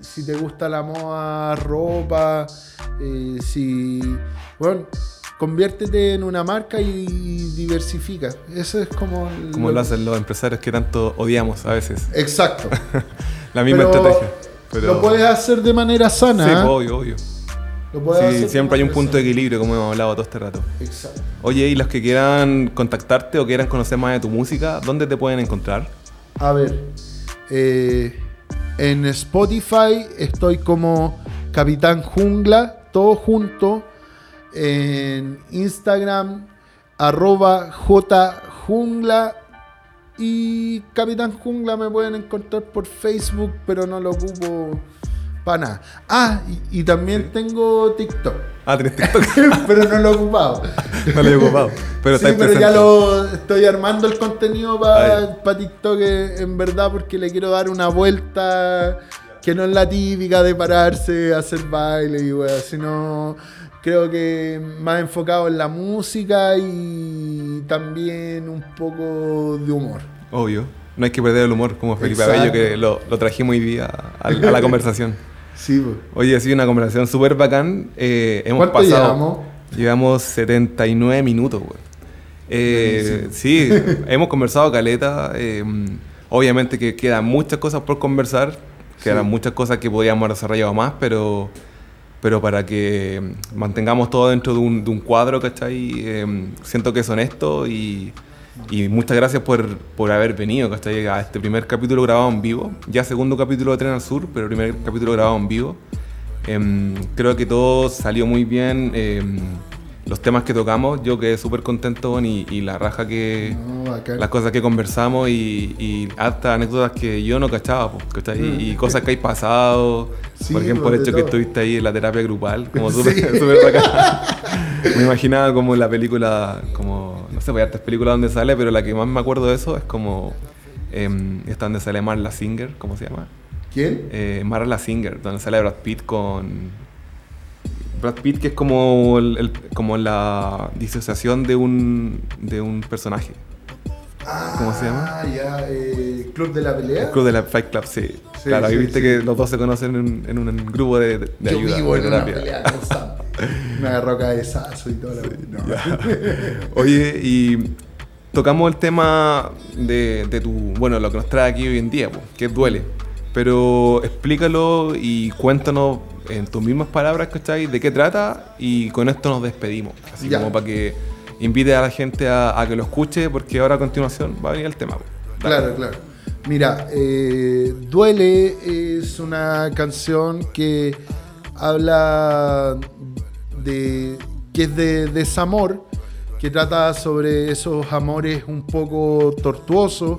si, te gusta la moda, ropa, eh, si, bueno, conviértete en una marca y diversifica. Eso es como... Como lo, hacen los empresarios que tanto odiamos a veces. Exacto. la misma estrategia. Lo puedes hacer de manera sana. Sí, ¿eh? obvio, obvio. Sí, siempre hay un punto de equilibrio, como hemos hablado todo este rato. Exacto. Oye, y los que quieran contactarte o quieran conocer más de tu música, ¿dónde te pueden encontrar? A ver, eh, en Spotify estoy como Capitán Jungla, todo junto. En Instagram, arroba jjungla. Y Capitán Jungla me pueden encontrar por Facebook, pero no lo ocupo para nada. Ah, y, también tengo TikTok. Ah, tienes TikTok. pero no lo he ocupado. no lo he ocupado. Pero, sí, pero ya lo estoy armando el contenido para TikTok en verdad porque le quiero dar una vuelta que no es la típica de pararse, hacer baile y weá, sino creo que más enfocado en la música y también un poco de humor. Obvio. No hay que perder el humor como Felipe Abello, que lo, lo trajimos hoy día a la conversación. Sí, Oye, ha sido una conversación súper bacán. Eh, hemos ¿Cuánto pasado, llevamos? Llevamos 79 minutos, güey. Eh, sí, hemos conversado caleta. Eh, obviamente que quedan muchas cosas por conversar. Quedan muchas cosas que podríamos desarrollar más, pero, pero para que mantengamos todo dentro de un, de un cuadro, ¿cachai? siento que es honesto y y muchas gracias por, por haber venido a este primer capítulo grabado en vivo. Ya segundo capítulo de Tren al Sur, pero primer capítulo grabado en vivo. Em, creo que todo salió muy bien. Em, los temas que tocamos, yo quedé súper contento y, y, la raja que. las cosas que conversamos y, y hasta anécdotas que yo no cachaba, y, mm. cosas que hay pasado. por ejemplo, el hecho que estuviste ahí en la terapia grupal, como súper Me imaginaba como en la película, como. No sé, hay artes películas donde sale, pero la que más me acuerdo de eso es como. Eh, esta donde sale Marla Singer, ¿cómo se llama? ¿Quién? Eh, Marla Singer, donde sale Brad Pitt con Brad Pitt, que es como, el, como la disociación de un, de un personaje. ¿Cómo se llama? Ah, ya, eh, Club de la Pelea. El Club de la Fight Club, sí. claro, ahí viste que los dos se conocen en, un grupo de, de, Yo ayuda. Vivo en una pelea constante. Me agarró cabezazo y toda la Oye, y tocamos el tema de, de, tu, bueno, lo que nos trae aquí hoy en día, que duele. Pero explícalo y cuéntanos en tus mismas palabras, ¿cachai? ¿De qué trata? Y con esto nos despedimos. Así como para que invite a la gente a, que lo escuche, porque ahora a continuación va a venir el tema. Claro, claro. Mira, eh, Duele es una canción que habla de que es de desamor, que trata sobre esos amores un poco tortuosos,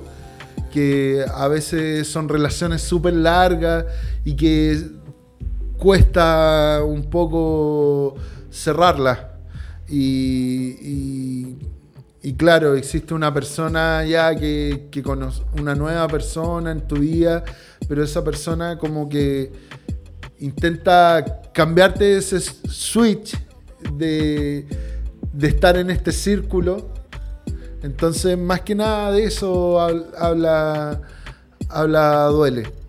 que a veces son relaciones súper largas y que cuesta un poco cerrarla. Y, claro, existe una persona ya que, que una nueva persona en tu vida, pero esa persona como que intenta cambiarte ese switch de, de estar en este círculo. Entonces, más que nada de eso habla, habla Duele.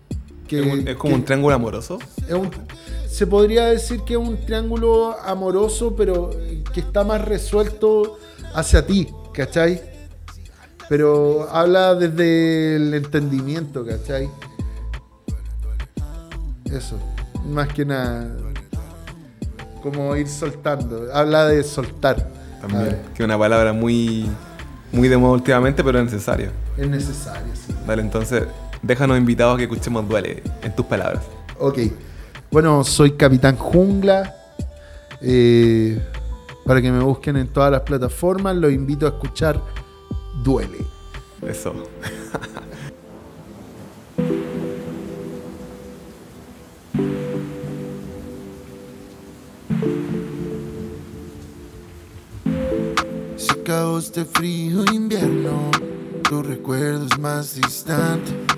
¿Es, como un triángulo amoroso? se podría decir que es un triángulo amoroso, pero que está más resuelto hacia ti, ¿cachai? Pero habla desde el entendimiento, ¿cachai? Eso, más que nada. Como ir soltando. Habla de soltar. También, que es una palabra muy, muy de moda últimamente, pero es necesaria. Es necesaria, sí. Dale, entonces, déjanos invitados a que escuchemos Duele, en tus palabras. Ok. Bueno, soy Capitán Jungla. Eh, para que me busquen en todas las plataformas, los invito a escuchar Duele. Eso. Se acabó este frío invierno, tu recuerdo es más distante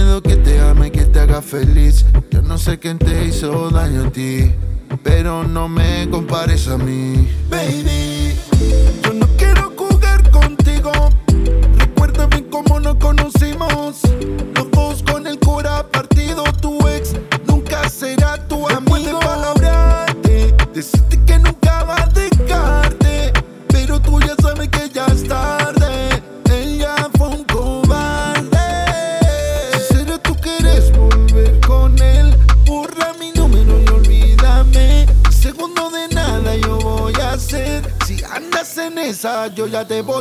Yo no sé quién te hizo daño a ti pero no me compares a mí. Baby, ya te.